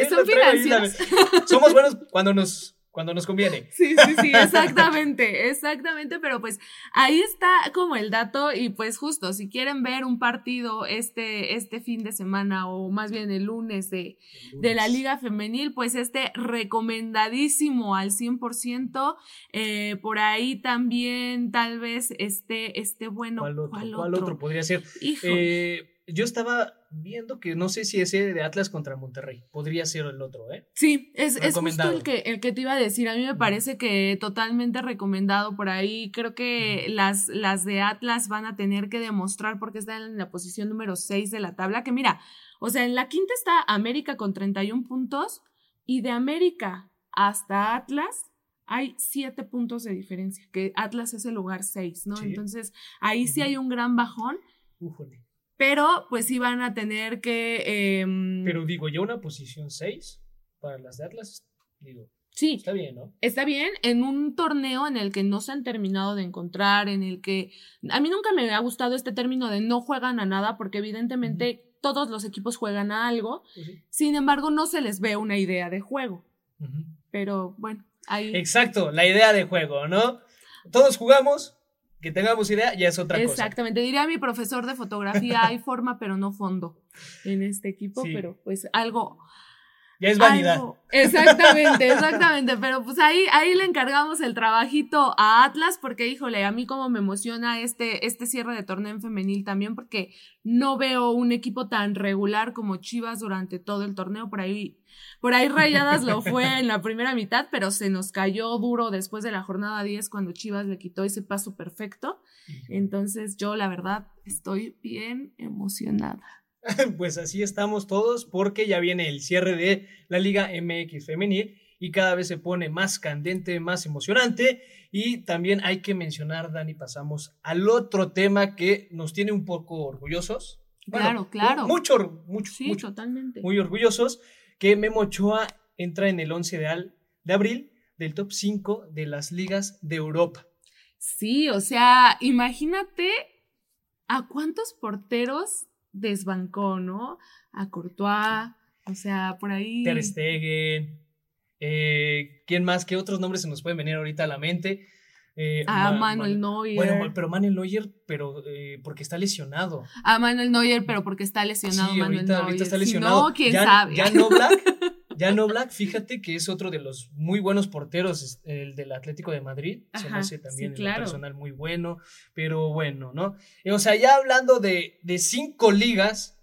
Son. Somos buenos cuando nos, cuando nos conviene. Sí, sí, sí, exactamente, exactamente, pero pues ahí está como el dato y pues justo, si quieren ver un partido este, este fin de semana o más bien el lunes de, de la Liga Femenil, pues este recomendadísimo al 100%, eh, por ahí también tal vez este, este bueno, ¿Cuál otro? ¿cuál ¿Cuál otro? otro podría ser? Eh, yo estaba viendo que no sé si ese de Atlas contra Monterrey. Podría ser el otro, ¿eh? Sí, es, es justo el que, el que te iba a decir. A mí me parece que totalmente recomendado por ahí. Creo que las, las de Atlas van a tener que demostrar porque están en la posición número 6 de la tabla. Que mira, o sea, en la quinta está América con 31 puntos y de América hasta Atlas hay 7 puntos de diferencia, que Atlas es el lugar 6, ¿no? Sí. Entonces, ahí sí hay un gran bajón, Újole. Pero pues sí van a tener que... em, Pero digo, ya una posición 6 para las de Atlas, digo, sí, está bien, ¿no? Está bien, en un torneo en el que no se han terminado de encontrar, en el que a mí nunca me ha gustado este término de no juegan a nada, porque evidentemente todos los equipos juegan a algo, sí. sin embargo no se les ve una idea de juego. Ujú. Pero bueno, ahí... Exacto, la idea de juego, ¿no? Todos jugamos, que tengamos idea ya es otra cosa. Exactamente, diría mi profesor de fotografía, hay forma pero no fondo en este equipo, pero pues algo... Ya es vanidad. exactamente, exactamente, pero pues ahí, ahí le encargamos el trabajito a Atlas porque, híjole, a mí como me emociona este, este cierre de torneo en femenil también porque no veo un equipo tan regular como Chivas durante todo el torneo, por ahí por ahí Rayadas lo fue en la primera mitad, pero se nos cayó duro después de la jornada 10 cuando Chivas le quitó ese paso perfecto. Entonces yo la verdad estoy bien emocionada. Pues así estamos todos porque ya viene el cierre de la Liga MX femenil y cada vez se pone más candente, más emocionante. Y también hay que mencionar, Dani, pasamos al otro tema que nos tiene un poco orgullosos. claro, claro. Mucho, mucho, sí, totalmente. Muy orgullosos que Memo Ochoa entra en el 11 de, de abril del top 5 de las ligas de Europa. Sí, o sea, imagínate a cuántos porteros desbancó, ¿no? A Courtois, o sea, por ahí. Ter Stegen, eh, ¿quién más? ¿Qué otros nombres se nos pueden venir ahorita a la mente? Eh, a Manuel Neuer. Bueno, pero Manuel Neuer, pero eh, porque está lesionado. A Manuel Neuer, pero porque está lesionado. Sí, Manuel ahorita, Neuer. ahorita está lesionado. no, quién sabe. Ya no Black, ya no Black, fíjate que es otro de los muy buenos porteros, el del Atlético de Madrid. se me hace también sí, personal muy bueno, pero bueno, ¿no? O sea, ya hablando de, de cinco ligas,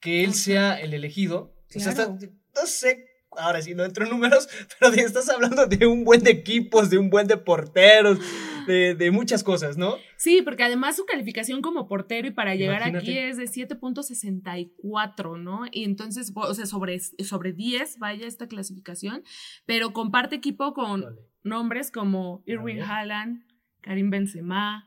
que él sea el elegido. O sea, no sé ahora sí no entro en números, pero estás hablando de un buen de equipos, de un buen de porteros, de, de, muchas cosas, ¿no? Sí, porque además su calificación como portero y para llegar aquí es de 7.64, ¿no? Y entonces, o sea, sobre, sobre 10 vaya esta clasificación, pero comparte equipo con nombres como Irwin Haaland, Karim Benzema,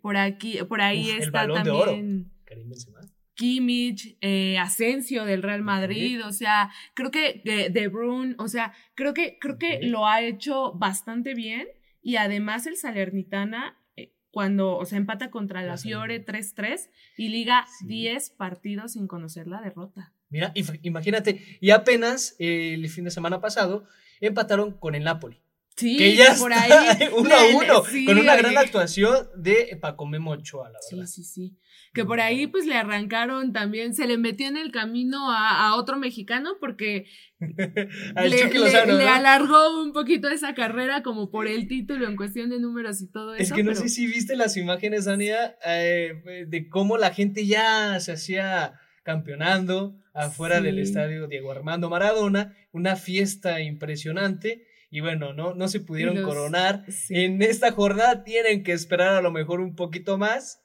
por aquí, por ahí está también... Karim Benzema. Kimmich, eh, Asensio del Real Madrid, o sea, creo que De Bruyne, o sea, creo que, creo que lo ha hecho bastante bien y además el Salernitana eh, cuando, o sea, empata contra la Fiore 3-3 y liga 10 partidos sin conocer la derrota. Mira, imagínate, y apenas el fin de semana pasado empataron con el Napoli. Sí, que ya por ahí. uno a uno, con una gran actuación de Paco Memo Ochoa, la verdad. Sí, sí, sí. Que por ahí pues le arrancaron también, se le metió en el camino a, a otro mexicano porque le, alargó un poquito esa carrera como por el título en cuestión de números y todo eso. Es que no sé si viste las imágenes, Ania, eh, de cómo la gente ya se hacía campeonando afuera del estadio Diego Armando Maradona, una fiesta impresionante y bueno, no, no se pudieron coronar. En esta jornada tienen que esperar a lo mejor un poquito más,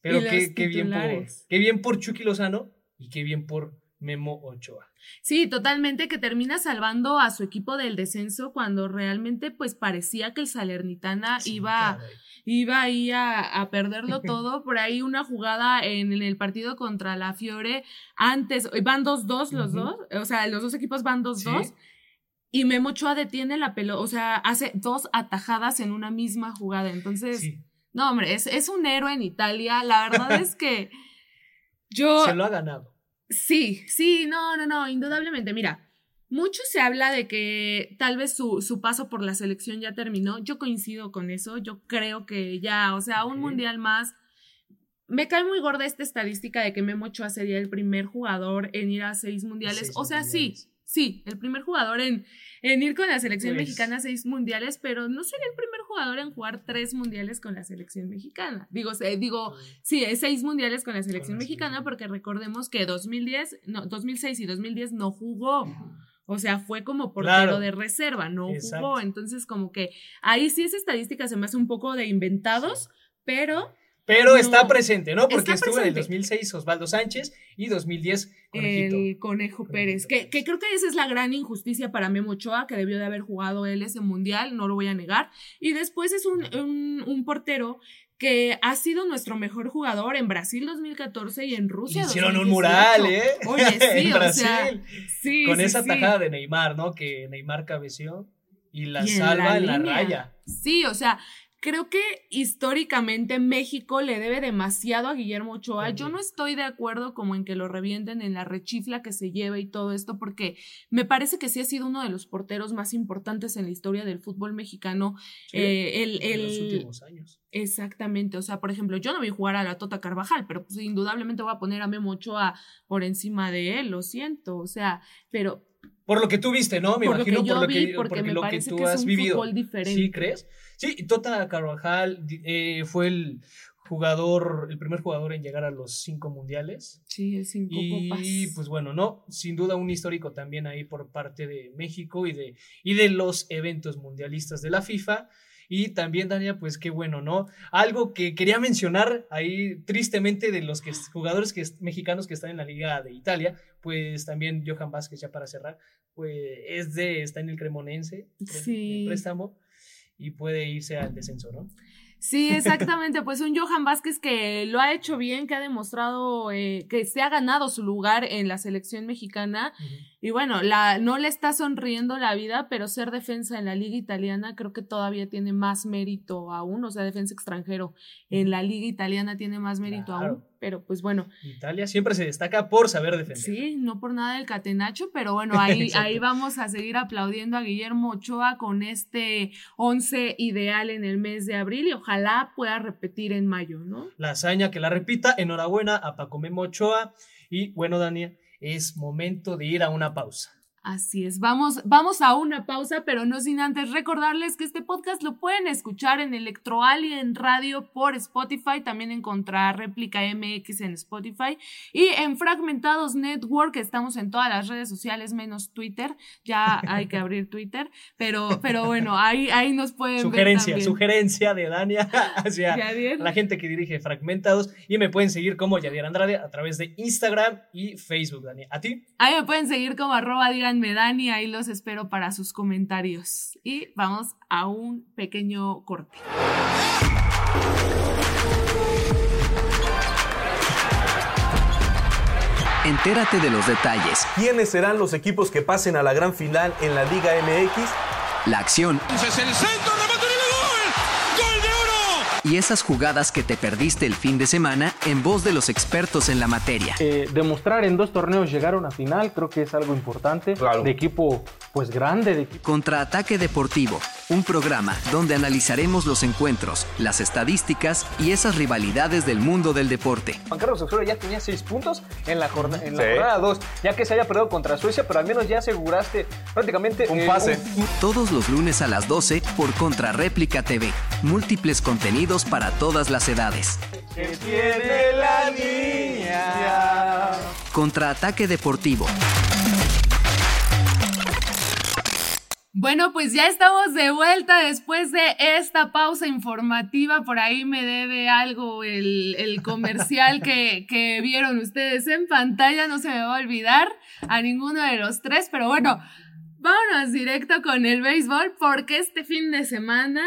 pero qué, qué, bien por, qué bien por Chucky Lozano y qué bien por Memo Ochoa. Sí, totalmente, que termina salvando a su equipo del descenso cuando realmente pues parecía que el Salernitana iba, iba ahí a, a perderlo todo. Por ahí una jugada en, el partido contra la Fiore, antes, van 2-2 los dos, o sea, los dos equipos van 2-2. Y Memo Ochoa detiene la pelota, o sea, hace dos atajadas en una misma jugada. Entonces, no, hombre, es, es un héroe en Italia. La verdad es que yo... Se lo ha ganado. Sí, sí, no, no, no, indudablemente. Mira, mucho se habla de que tal vez su, su, paso por la selección ya terminó. Yo coincido con eso. Yo creo que ya, o sea, un mundial más. Me cae muy gorda esta estadística de que Memo Ochoa sería el primer jugador en ir a seis mundiales. o sea, sí, sí, el primer jugador en, en ir con la selección pues. mexicana a seis mundiales, pero no sería el primer jugador en jugar tres mundiales con la selección mexicana. Digo, digo sí, es seis mundiales con la selección mexicana, porque recordemos que 2010, no, 2006 y 2010 no jugó. O sea, fue como portero de reserva, no jugó. Entonces, como que ahí sí esa estadística se me hace un poco de inventados, pero pero está presente, ¿no? Porque estuvo en el 2006 Osvaldo Sánchez y 2010 Conejito. El Conejo Pérez. Que, que, creo que esa es la gran injusticia para Memo Ochoa, que debió de haber jugado él ese mundial, no lo voy a negar. Y después es un, un, un portero que ha sido nuestro mejor jugador en Brasil 2014 y en Rusia. Hicieron un mural, ¿eh? Oye, sí, en o sea, sí, Con sí, esa sí. tajada de Neymar, ¿no? Que Neymar cabeció y la salva en la, en la raya. Sí, o sea, creo que históricamente México le debe demasiado a Guillermo Ochoa. Yo no estoy de acuerdo como en que lo revienten en la rechifla que se lleva y todo esto, porque me parece que sí ha sido uno de los porteros más importantes en la historia del fútbol mexicano. Eh, en los últimos años. Exactamente, o sea, por ejemplo, yo no voy a jugar a la Tota Carvajal, pero pues indudablemente voy a poner a Memo Ochoa por encima de él, lo siento, o sea, pero por lo que tú viste, ¿no? Me imagino por lo que, porque me lo parece que tú es has un vivido. Fútbol diferente. ¿Sí crees? Sí, Tota Carvajal eh, fue el jugador, el primer jugador en llegar a los cinco mundiales. Sí, cinco y, pues bueno, no, sin duda un histórico también ahí por parte de México y de, y de los eventos mundialistas de la FIFA. Y también, Dania, pues qué bueno, ¿no? Algo que quería mencionar ahí tristemente de los que, jugadores que, mexicanos que están en la Liga de Italia, pues también Johan Vázquez, ya para cerrar, pues es de, está en el Cremonense, sí. préstamo, y puede irse al descenso, ¿no? Sí, exactamente. Pues un Johan Vázquez que lo ha hecho bien, que ha demostrado eh, que se ha ganado su lugar en la selección mexicana. Y bueno, la, no le está sonriendo la vida, pero ser defensa en la liga italiana creo que todavía tiene más mérito aún. O sea, defensa extranjero en la liga italiana tiene más mérito aún. Pero pues bueno. Italia siempre se destaca por saber defender. Sí, no por nada el catenacho, pero bueno, ahí, ahí vamos a seguir aplaudiendo a Guillermo Ochoa con este 11 ideal en el mes de abril y ojalá pueda repetir en mayo, ¿no? La hazaña que la repita. Enhorabuena a Paco Memo Ochoa. Y bueno, Daniel es momento de ir a una pausa. Así es, vamos, vamos a una pausa, pero no sin antes recordarles que este podcast lo pueden escuchar en Electroalien Radio por Spotify, también encontrar réplica MX en Spotify. Y en Fragmentados Network, estamos en todas las redes sociales menos Twitter, ya hay que abrir Twitter, pero, pero bueno, ahí, ahí nos pueden sugerencia, ver Sugerencia de Dania hacia la gente que dirige Fragmentados. Y me pueden seguir como Yadier Andrade a través de Instagram y Facebook, Dania. ¿A ti? Ahí me pueden seguir como arroba díganme Dani, ahí los espero para sus comentarios. Y vamos a un pequeño corte. Entérate de los detalles. ¿Quiénes serán los equipos que pasen a la gran final en la Liga MX? La acción. el centro, y esas jugadas que te perdiste el fin de semana en voz de los expertos en la materia. Eh, demostrar en dos torneos llegar a una final creo que es algo importante. De equipo pues grande. De... Contraataque Deportivo, un programa donde analizaremos los encuentros, las estadísticas y esas rivalidades del mundo del deporte. Juan Carlos Osorio ya tenía seis puntos en la, jornada, en la jornada 2, ya que se haya perdido contra Suecia, pero al menos ya aseguraste prácticamente un pase. Todos los lunes a las 12 por Contrarréplica TV. Múltiples contenidos para todas las edades. Que tiene la niña. Contraataque deportivo. Bueno, pues ya estamos de vuelta después de esta pausa informativa. Por ahí me debe algo el, el comercial que, que, vieron ustedes en pantalla. No se me va a olvidar a ninguno de los tres, pero bueno, vámonos directo con el béisbol porque este fin de semana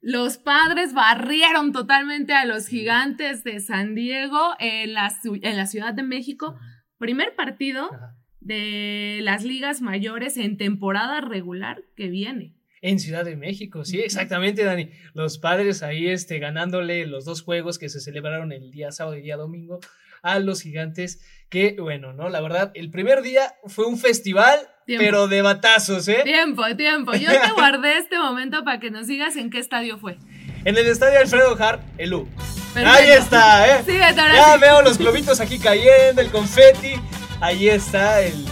los padres barrieron totalmente a los gigantes de San Diego en la, en la Ciudad de México. Primer partido de las ligas mayores en temporada regular que viene. En Ciudad de México, sí, exactamente, Dani. Los padres ahí este, ganándole los dos juegos que se celebraron el día sábado y día domingo a los gigantes. Que bueno, ¿no? La verdad, el primer día fue un festival pero de batazos, ¿eh? Tiempo, tiempo. Yo te guardé este momento para que nos digas en qué estadio fue. En el estadio Alfredo Hart, el U. Ahí está, ¿eh? Sí, ya veo los globitos aquí cayendo, el confeti. Ahí está el,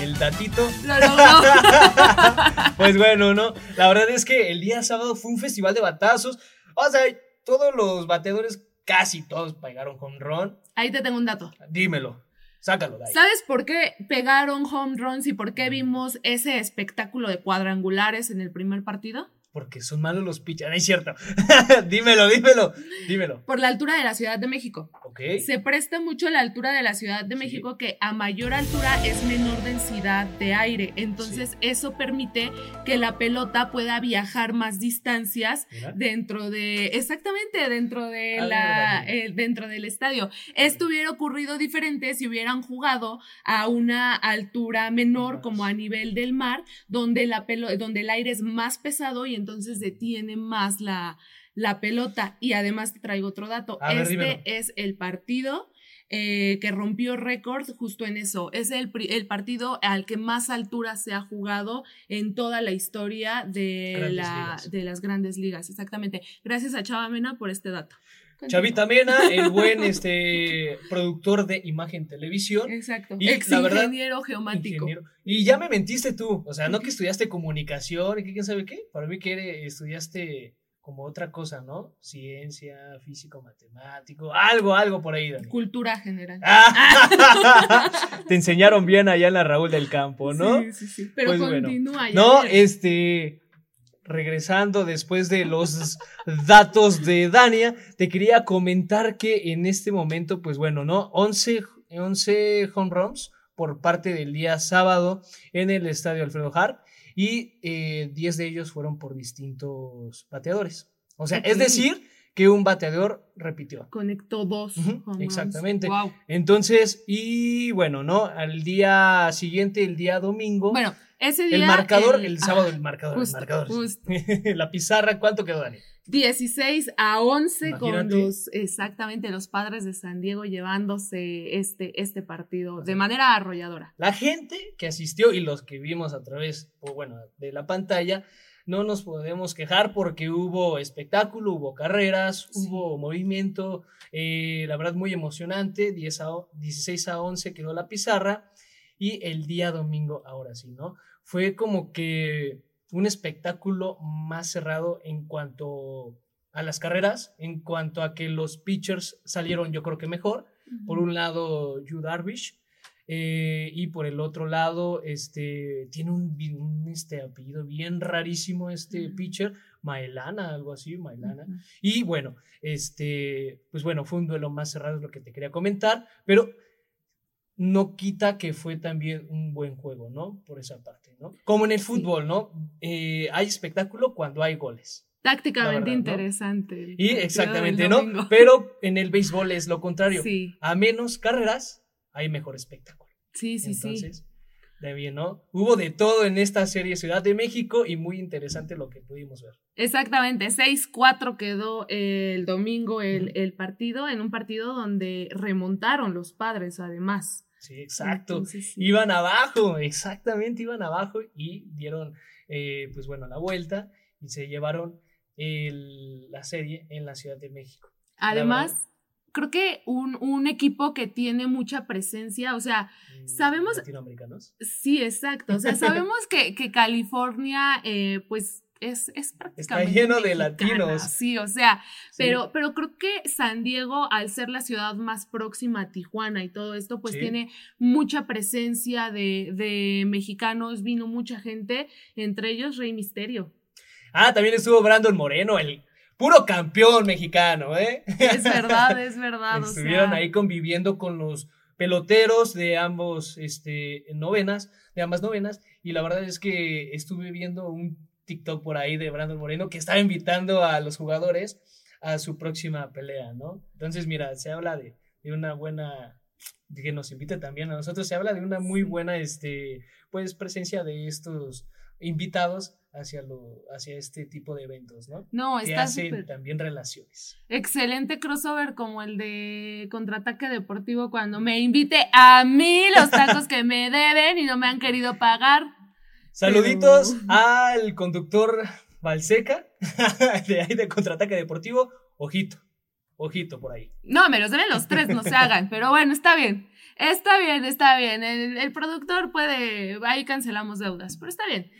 el datito. Lo logró. pues bueno, ¿no? La verdad es que el día sábado fue un festival de batazos. O sea, todos los bateadores, casi todos pegaron con Ron. Ahí te tengo un dato. Dímelo. Sácalo de ahí. ¿Sabes por qué pegaron home runs y por qué vimos ese espectáculo de cuadrangulares en el primer partido? Porque son malos los pitchers. No es cierto. dímelo, dímelo, dímelo. Por la altura de la Ciudad de México. Ok. Se presta mucho la altura de la Ciudad de México, que a mayor altura es menor densidad de aire. Entonces, eso permite que la pelota pueda viajar más distancias dentro de. Exactamente, dentro de Ah, la. eh, dentro del estadio. Esto hubiera ocurrido diferente si hubieran jugado a una altura menor, como a nivel del mar, donde la pelo, donde el aire es más pesado y entonces detiene más la, la pelota. Y además te traigo otro dato. este es el partido eh, que rompió récord justo en eso. Es el, el, partido al que más altura se ha jugado en toda la historia de, la, de las grandes ligas. Exactamente. Gracias a Chava Mena por este dato. Chavita Mena, el buen este, productor de imagen televisión. Exacto. Y Ex ingeniero geomático. Y ya me mentiste tú. O sea, no que estudiaste comunicación y que quién sabe qué. Para mí que estudiaste como otra cosa, ¿no? Ciencia, físico, matemático, algo, algo por ahí. Cultura general. Ah. te enseñaron bien allá en la Raúl del Campo, ¿no? Sí, sí, sí. Pero pues continúa. no, este, regresando después de los datos de Dania, te quería comentar que en este momento, pues bueno, ¿no? 11, 11 home runs por parte del día sábado en el estadio Alfredo Hart y 10 eh, de ellos fueron por distintos bateadores. O sea, es decir, que un bateador repitió. Conectó dos. exactamente. Entonces, y bueno, ¿no? Al día siguiente, el día domingo. Bueno, ese día. El marcador, el, sábado, el marcador. el marcador. La pizarra, ¿cuánto quedó, Dani? 16 a 11 con los, exactamente, los padres de San Diego llevándose este, este partido de manera arrolladora. La gente que asistió y los que vimos a través, bueno, de la pantalla, no nos podemos quejar porque hubo espectáculo, hubo carreras, hubo movimiento, eh, la verdad muy emocionante, 10 a, 16 a 11 quedó la pizarra y el día domingo, ahora sí, ¿no? Fue como que un espectáculo más cerrado en cuanto a las carreras, en cuanto a que los pitchers salieron yo creo que mejor. Por un lado, Yu Darvish, eh, y por el otro lado, este, tiene un, este apellido bien rarísimo este pitcher, Maelana, algo así, Maelana. Y bueno, este, pues bueno, fue un duelo más cerrado, es lo que te quería comentar, pero no quita que fue también un buen juego, ¿no? Por esa parte, ¿no? Como en el fútbol, ¿no? Eh, hay espectáculo cuando hay goles. Tácticamente interesante. Y exactamente, ¿no? Pero en el béisbol es lo contrario. Sí. A menos carreras, hay mejor espectáculo. Sí, sí, Entonces, De bien, ¿no? Hubo de todo en esta serie Ciudad de México y muy interesante lo que pudimos ver. Exactamente, 6-4 quedó el domingo el, el, partido, en un partido donde remontaron los padres además. Sí, exacto. Iban abajo, exactamente, iban abajo y dieron, eh, pues bueno, la vuelta y se llevaron la serie en la Ciudad de México. Además, creo que un, un, equipo que tiene mucha presencia, o sea, mm, sabemos... Latinoamericanos. Sí, exacto, o sea, sabemos que, que California, eh, pues es, es prácticamente. Está lleno de latinos. Sí, o sea, Pero, pero creo que San Diego, al ser la ciudad más próxima a Tijuana y todo esto, pues tiene mucha presencia de, de, mexicanos, vino mucha gente, entre ellos Rey Misterio. Ah, también estuvo Brandon Moreno, el puro campeón mexicano, ¿eh? Es verdad, es verdad. Estuvieron ahí conviviendo con los peloteros de ambos este, novenas, de ambas novenas, y la verdad es que estuve viendo un TikTok por ahí de Brandon Moreno que estaba invitando a los jugadores a su próxima pelea, ¿no? Entonces, mira, se habla de, una buena, de que nos invite también a nosotros, se habla de una muy buena, este, pues, presencia de estos invitados hacia lo hacia este tipo de eventos, ¿no? No, que está hacen también relaciones. Excelente crossover como el de Contraataque Deportivo cuando me invite a mí los tacos que me deben y no me han querido pagar. Saluditos al conductor Balseca de ahí de Contraataque Deportivo. Ojito, ojito por ahí. No, me los deben los tres, no se hagan, pero bueno, está bien. Está bien, está bien. El, el productor puede, ahí cancelamos deudas, pero está bien.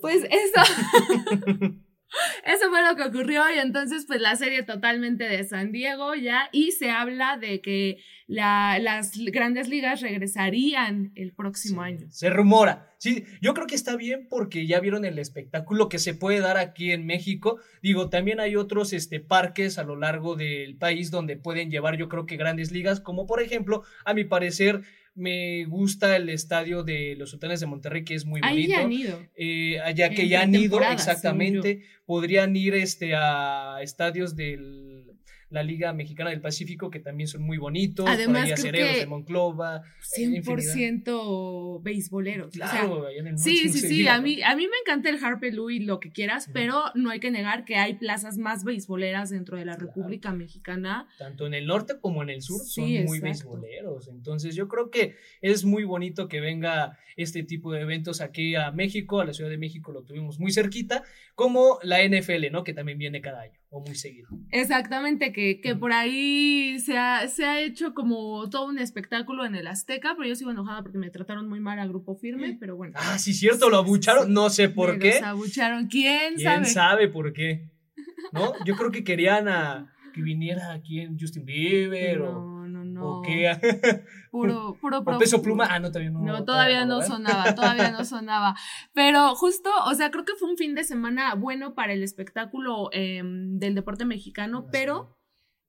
Pues eso. Eso fue lo que ocurrió y entonces pues la serie totalmente de San Diego ya y se habla de que las grandes ligas regresarían el próximo año. Se rumora. Sí, yo creo que está bien porque ya vieron el espectáculo que se puede dar aquí en México. Digo, también hay otros este, parques a lo largo del país donde pueden llevar yo creo que grandes ligas, como por ejemplo, a mi parecer, me gusta el estadio de los Sultanes de Monterrey, que es muy bonito. Ahí ya han ido. Eh, allá que ya han ido, exactamente. Podrían ir este, a estadios del la Liga Mexicana del Pacífico, que también son muy bonitos. Además, por ahí de Monclova. 100% beisboleros. Claro, en el Sí, sí, sí. A mí, a mí me encanta el Harper Louis, lo que quieras, pero no hay que negar que hay plazas más beisboleras dentro de la República Mexicana. Tanto en el norte como en el sur son muy beisboleros. Entonces, yo creo que es muy bonito que venga este tipo de eventos aquí a México, a la Ciudad de México lo tuvimos muy cerquita, como la NFL, ¿no? Que también viene cada año o muy seguido. Exactamente, que, que por ahí se ha, se ha hecho como todo un espectáculo en el Azteca, pero yo sigo enojada porque me trataron muy mal a Grupo Firme, pero bueno. Ah, sí, cierto, lo abucharon, no sé por qué. Lo abucharon, ¿quién, sabe? ¿Quién sabe por qué? ¿No? Yo creo que querían a que viniera aquí en Justin Bieber o no. ¿O qué? Puro, puro, peso pluma. Ah, no, todavía no. No, todavía no, sonaba, todavía no sonaba. Pero justo, o sea, creo que fue un fin de semana bueno para el espectáculo em, del deporte mexicano, pero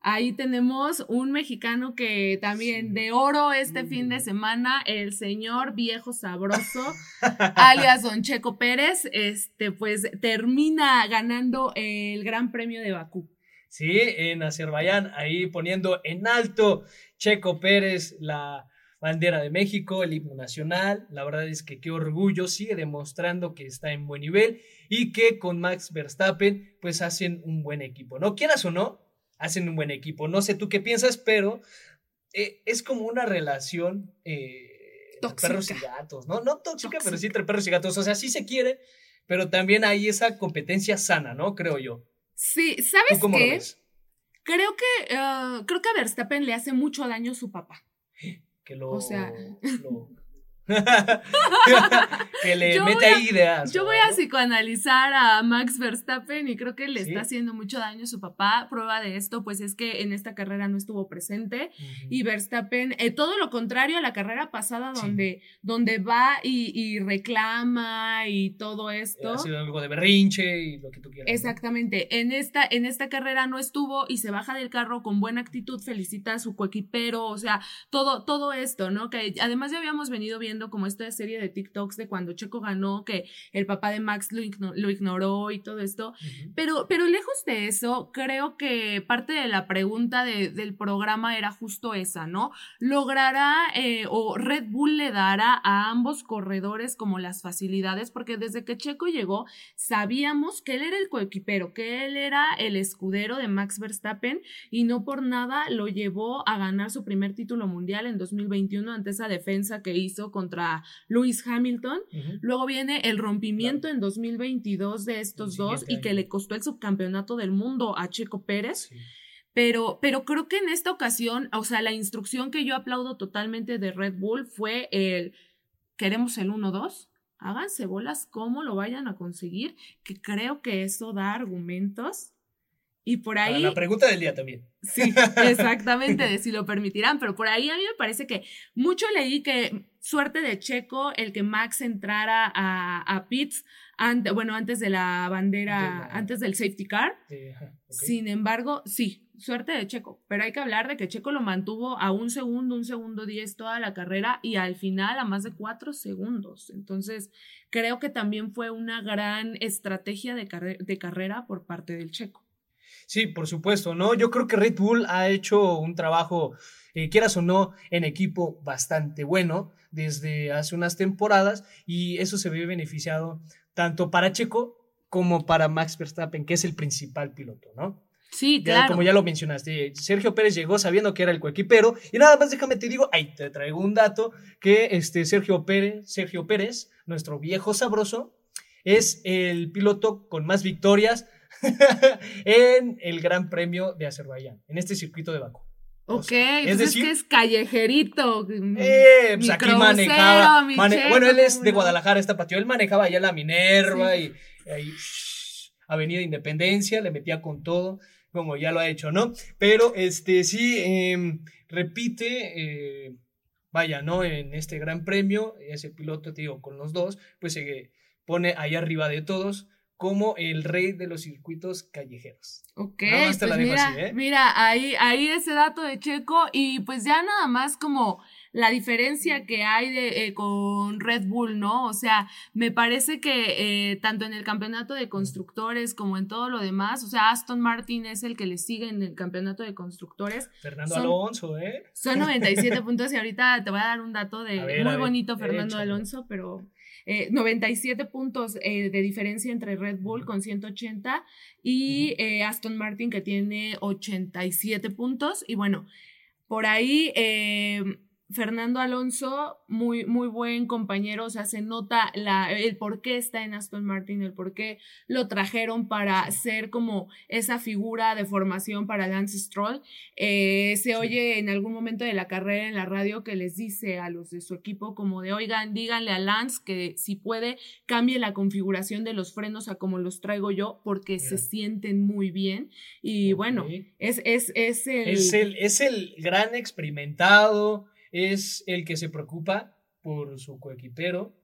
ahí tenemos un mexicano que también de oro este fin de semana, el señor viejo sabroso, alias Don Checo Pérez, este, pues termina ganando el Gran Premio de Bakú. Sí, en Azerbaiyán, ahí poniendo en alto Checo Pérez la bandera de México, el himno nacional. La verdad es que qué orgullo, sigue demostrando que está en buen nivel y que con Max Verstappen pues hacen un buen equipo. No quieras o no, hacen un buen equipo. No sé tú qué piensas, pero eh, es como una relación eh, perros y gatos, ¿no? No tóxica, pero sí entre perros y gatos. O sea, sí se quiere, pero también hay esa competencia sana, ¿no? Creo yo. Sí, ¿sabes qué? Creo que, ah, creo que a Verstappen le hace mucho daño a su papá. Que lo. O sea. que le mete ahí ideas. Yo voy a psicoanalizar a Max Verstappen y creo que le está haciendo mucho daño a su papá. Prueba de esto, pues es que en esta carrera no estuvo presente y Verstappen, eh, todo lo contrario a la carrera pasada donde, donde va y, reclama y todo esto. Ha sido algo de berrinche y lo que tú quieras. Exactamente. En, esta, en esta carrera no estuvo y se baja del carro con buena actitud, felicita a su coequipero, o sea, todo, todo esto, ¿no? Que además ya habíamos venido viendo como esta serie de TikToks de cuando Checo ganó, que el papá de Max lo, lo ignoró y todo esto. pero, pero lejos de eso, creo que parte de la pregunta del programa era justo esa, ¿no? ¿Logrará eh, o Red Bull le dará a ambos corredores como las facilidades? Porque desde que Checo llegó, sabíamos que él era el coequipero, que él era el escudero de Max Verstappen y no por nada lo llevó a ganar su primer título mundial en 2021 ante esa defensa que hizo con contra Lewis Hamilton. Luego viene el rompimiento en 2022 de estos dos y que le costó el subcampeonato del mundo a Checo Pérez. Pero, pero creo que en esta ocasión, o sea, la instrucción que yo aplaudo totalmente de Red Bull fue el queremos el 1-2 háganse bolas cómo lo vayan a conseguir, que creo que eso da argumentos y por ahí... la pregunta del día también. Sí, exactamente, de si lo permitirán, pero por ahí a mí me parece que mucho leí que suerte de Checo el que Max entrara a, a pits, bueno, antes de la bandera, antes del safety car. Sin embargo, sí, suerte de Checo, pero hay que hablar de que Checo lo mantuvo a un segundo, un segundo diez toda la carrera y al final a más de cuatro segundos. Entonces, creo que también fue una gran estrategia de, de carrera por parte del Checo. Sí, por supuesto, ¿no? Yo creo que Red Bull ha hecho un trabajo, eh, quieras o no, en equipo bastante bueno desde hace unas temporadas y eso se ve beneficiado tanto para Checo como para Max Verstappen, que es el principal piloto, ¿no? Sí, claro. como ya lo mencionaste, Sergio Pérez llegó sabiendo que era el coequipero y nada más déjame te digo, ahí te traigo un dato que este Sergio Pérez, Sergio Pérez, nuestro viejo sabroso, es el piloto con más victorias en el Gran Premio de Azerbaiyán, en este circuito de Baku. Ok, es decir, que es callejerito. Eh, pues aquí manejaba. bueno, él es de Guadalajara, esta patio. Él manejaba allá la Minerva y, ahí, Avenida Independencia, le metía con todo, como ya lo ha hecho, ¿no? Pero este sí, em, repite, eh, vaya, ¿no? En este gran premio, ese piloto, te digo, con los dos, pues se pone ahí arriba de todos como el rey de los circuitos callejeros. Ok, pues mira, ¿eh? mira, ahí, ahí ese dato de Checo y pues ya nada más como la diferencia que hay de, eh, con Red Bull, ¿no? O sea, me parece que eh, tanto en el campeonato de constructores como en todo lo demás, o sea, Aston Martin es el que le sigue en el campeonato de constructores. Fernando Alonso, ¿eh? Son 97 puntos y ahorita te voy a dar un dato de muy bonito Fernando Alonso, pero 97 eh, puntos eh, de diferencia entre Red Bull con 180 y eh, Aston Martin que tiene 87 puntos. Y bueno, por ahí Fernando Alonso, muy, muy buen compañero, o sea, se nota la, el por qué está en Aston Martin, el por qué lo trajeron para ser como esa figura de formación para Lance Stroll. Eh, se oye en algún momento de la carrera en la radio que les dice a los de su equipo como de, oigan, díganle a Lance que si puede, cambie la configuración de los frenos a como los traigo yo, porque se sienten muy bien. Y bueno, es, es, es Es el, es el gran experimentado es el que se preocupa por su coequipero.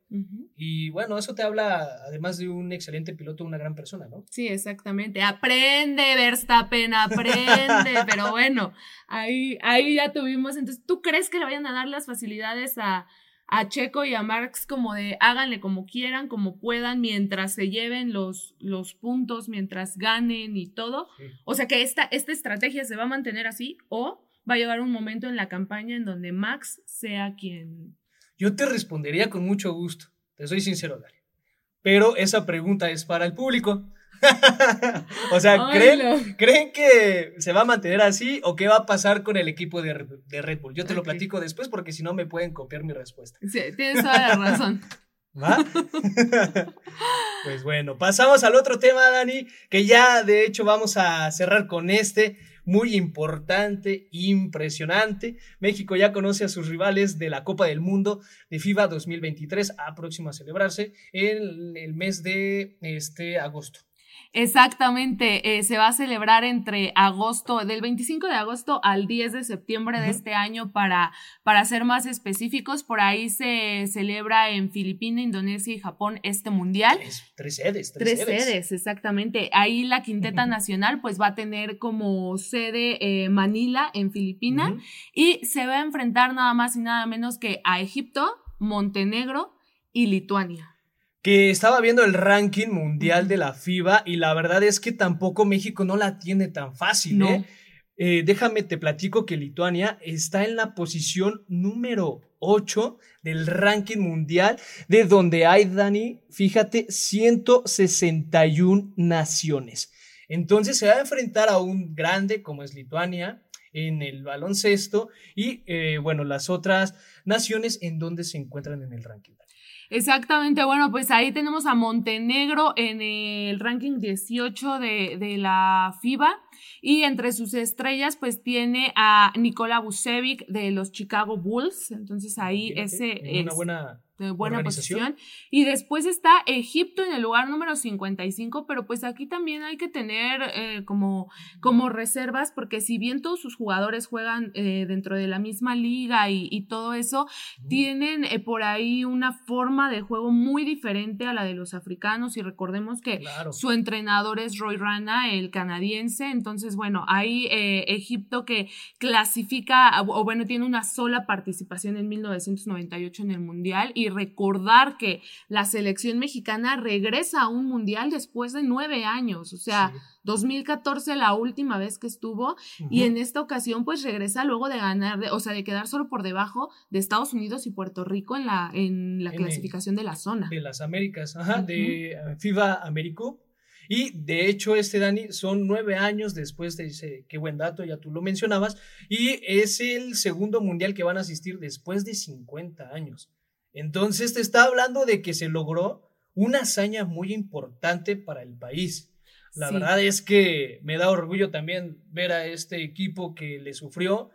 Y bueno, eso te habla, además de un excelente piloto, una gran persona, ¿no? Sí, exactamente. Aprende, Verstappen, aprende. Pero bueno, ahí, ahí ya tuvimos. Entonces, ¿tú crees que le vayan a dar las facilidades a, a Checo y a Marx como de háganle como quieran, como puedan, mientras se lleven los, los puntos, mientras ganen y todo? O sea que esta, esta estrategia se va a mantener así o va a llegar un momento en la campaña en donde Max sea quien... Yo te respondería con mucho gusto, te soy sincero, Dale. Pero esa pregunta es para el público. o sea, ¿creen, ¿creen, que se va a mantener así o qué va a pasar con el equipo de, Red Bull? Yo te lo platico después porque si no me pueden copiar mi respuesta. Sí, tienes toda la razón. ¿Va? pues bueno, pasamos al otro tema, Dani, que ya de hecho vamos a cerrar con este muy importante, impresionante. México ya conoce a sus rivales de la Copa del Mundo de FIBA 2023, a próximo a celebrarse en el mes de este agosto. Exactamente, eh, se va a celebrar entre agosto, del 25 de agosto al 10 de septiembre de este año para, para ser más específicos. Por ahí se celebra en Filipinas, Indonesia y Japón este mundial. Tres, sedes. Tres, sedes. exactamente. Ahí la Quinteta Nacional pues va a tener como sede eh, Manila en Filipinas y se va a enfrentar nada más y nada menos que a Egipto, Montenegro y Lituania que estaba viendo el ranking mundial de la FIBA y la verdad es que tampoco México no la tiene tan fácil, ¿eh? ¿eh? déjame te platico que Lituania está en la posición número 8 del ranking mundial, de donde hay, Dani, fíjate, 161 naciones. Entonces se va a enfrentar a un grande como es Lituania en el baloncesto y, eh, bueno, las otras naciones en donde se encuentran en el ranking. Exactamente, bueno, pues ahí tenemos a Montenegro en el ranking 18 de, de la FIBA y entre sus estrellas pues tiene a Nikola Vucevic de los Chicago Bulls, entonces ahí ese es... Una buena de buena posición. Y después está Egipto en el lugar número 55, pero pues aquí también hay que tener eh, como, como reservas, porque si bien todos sus jugadores juegan eh, dentro de la misma liga y, todo eso, tienen eh, por ahí una forma de juego muy diferente a la de los africanos. Y recordemos que su entrenador es Roy Rana, el canadiense, entonces bueno, hay Egipto que clasifica, o bueno, tiene una sola participación en 1998 en el Mundial y recordar que la selección mexicana regresa a un mundial después de nueve años, o sea, 2014 la última vez que estuvo y en esta ocasión pues regresa luego de ganar, o sea, de quedar solo por debajo de Estados Unidos y Puerto Rico en la, en la clasificación de la zona. De las Américas, ajá, de FIBA Américo. Y de hecho, este Dani son nueve años después de ese, qué buen dato, ya tú lo mencionabas, y es el segundo mundial que van a asistir después de 50 años. Entonces te está hablando de que se logró una hazaña muy importante para el país. La verdad es que me da orgullo también ver a este equipo que le sufrió,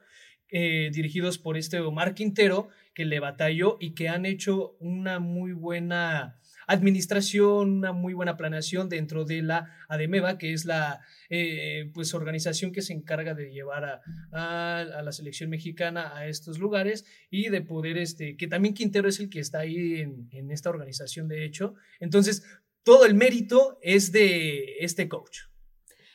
eh, dirigidos por este Omar Quintero, que le batalló y que han hecho una muy buena administración, una muy buena planeación dentro de la ADEMEVA, que es la eh, pues organización que se encarga de llevar a, a, la selección mexicana a estos lugares y de poder, este, que también Quintero es el que está ahí en, en esta organización, de hecho. Entonces, todo el mérito es de este coach.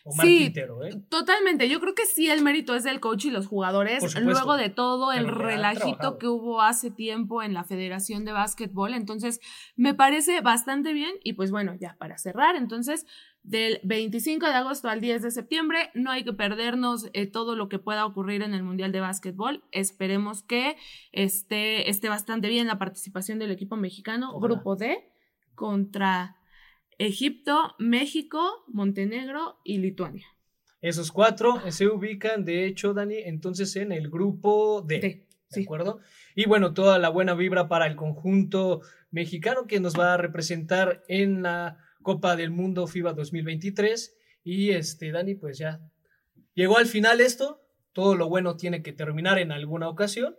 Omar sí, Quintero, ¿eh? totalmente. Yo creo que sí el mérito es del coach y los jugadores. Luego de todo el relajito que hubo hace tiempo en la Federación de Básquetbol. Entonces, me parece bastante bien. Y pues bueno, ya para cerrar, entonces, del 25 de agosto al 10 de septiembre, no hay que perdernos eh, todo lo que pueda ocurrir en el Mundial de Básquetbol. Esperemos que esté, esté bastante bien la participación del equipo mexicano. Grupo D contra Egipto, México, Montenegro y Lituania. Esos cuatro se ubican, de hecho, Dani, entonces en el grupo D. D, ¿De sí. acuerdo? Y bueno, toda la buena vibra para el conjunto mexicano que nos va a representar en la Copa del Mundo FIBA 2023. Y este, Dani, pues ya llegó al final esto. Todo lo bueno tiene que terminar en alguna ocasión.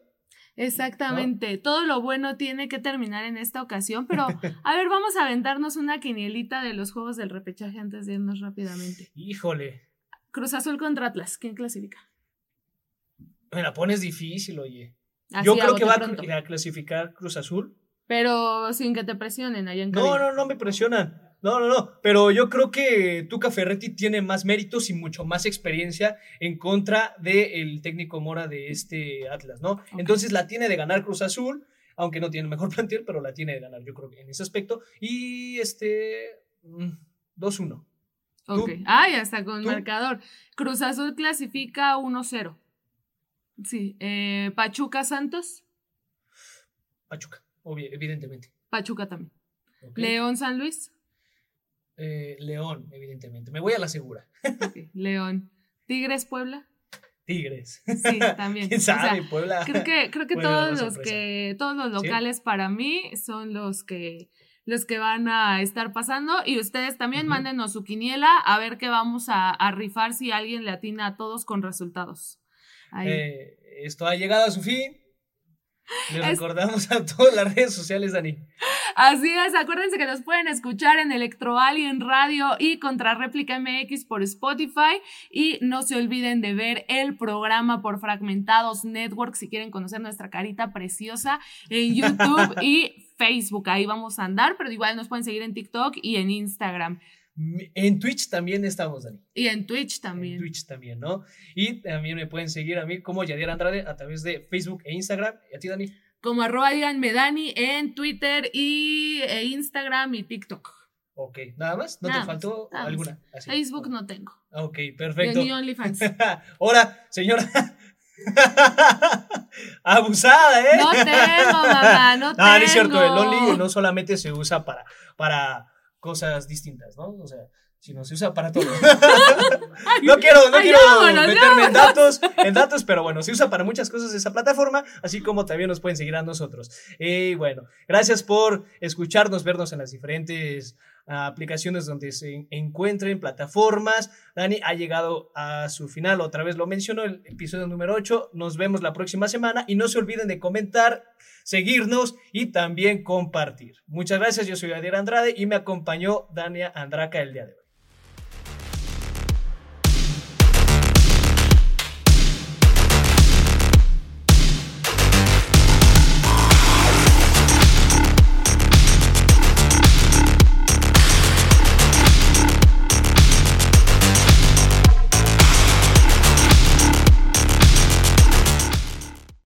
Exactamente, todo lo bueno tiene que terminar en esta ocasión, pero a ver, vamos a aventarnos una quinielita de los juegos del repechaje antes de irnos rápidamente. Híjole, Cruz Azul contra Atlas, ¿quién clasifica? me la pones difícil, oye. Así, Yo creo que va a pronto. cl- a clasificar Cruz Azul. Pero sin que te presionen allá en No, no, no me presionan. No, no, no. Pero yo creo que Tuca Ferretti tiene más méritos y mucho más experiencia en contra del técnico Mora de este Atlas, ¿no? Entonces la tiene de ganar Cruz Azul, aunque no tiene el mejor plantel, pero la tiene de ganar, yo creo que en ese aspecto. Y este. mm, 2-1. Ok. ¿Tú? Ah, ya está con ¿Tú? marcador. Cruz Azul clasifica 1-0. Sí. eh, Pachuca Santos, Pachuca, obvio, evidentemente. Pachuca también. León San Luis, Eh, León, evidentemente. Me voy a la segura. León. Tigres Puebla, Tigres. sí, también. ¿Quién O sea, sabe, Puebla? Creo que, creo que todos los que, todos los Sí. locales para mí son los que, los que van a estar pasando. Y ustedes también Ujú. mándenos su quiniela a ver qué vamos a, a rifar si alguien le atina a todos con resultados. Ahí. Eh, esto ha llegado a su fin. Es- recordamos a todas las redes sociales, Dani. Así es, acuérdense que nos pueden escuchar en Electro Alien Radio y Contra Réplica MX por Spotify. Y no se olviden de ver el programa por Fragmentados Network si quieren conocer nuestra carita preciosa en YouTube y Facebook. Ahí vamos a andar, pero igual nos pueden seguir en TikTok y en Instagram. En Twitch también estamos, Dani. Y en Twitch En también. Twitch también, ¿no? Y también me pueden seguir a mí como Yadier Andrade a través de Facebook e Instagram. ¿Y a ti, Dani? Como arroba Digan Medani en Twitter y e Instagram y TikTok. Ok, ¿nada más? ¿No Nada te faltó más. alguna? Así. Facebook no tengo. Ok, perfecto. Ni OnlyFans. Hola, señora. Abusada, ¿eh? No tengo, mamá, no tengo. No, no es cierto, el Only no solamente se usa para, para cosas distintas, ¿no? O sea, sino se usa para todo. no quiero, no quiero meterme en datos, en datos, pero bueno, se usa para muchas cosas esa plataforma, así como también nos pueden seguir a nosotros. Y bueno, gracias por escucharnos, vernos en las diferentes aplicaciones donde se encuentren, plataformas. Dani ha llegado a su final, otra vez lo mencionó, el episodio número 8. Nos vemos la próxima semana y no se olviden de comentar, seguirnos y también compartir. Muchas gracias, yo soy Adier Andrade y me acompañó Dania Andraca el día de hoy.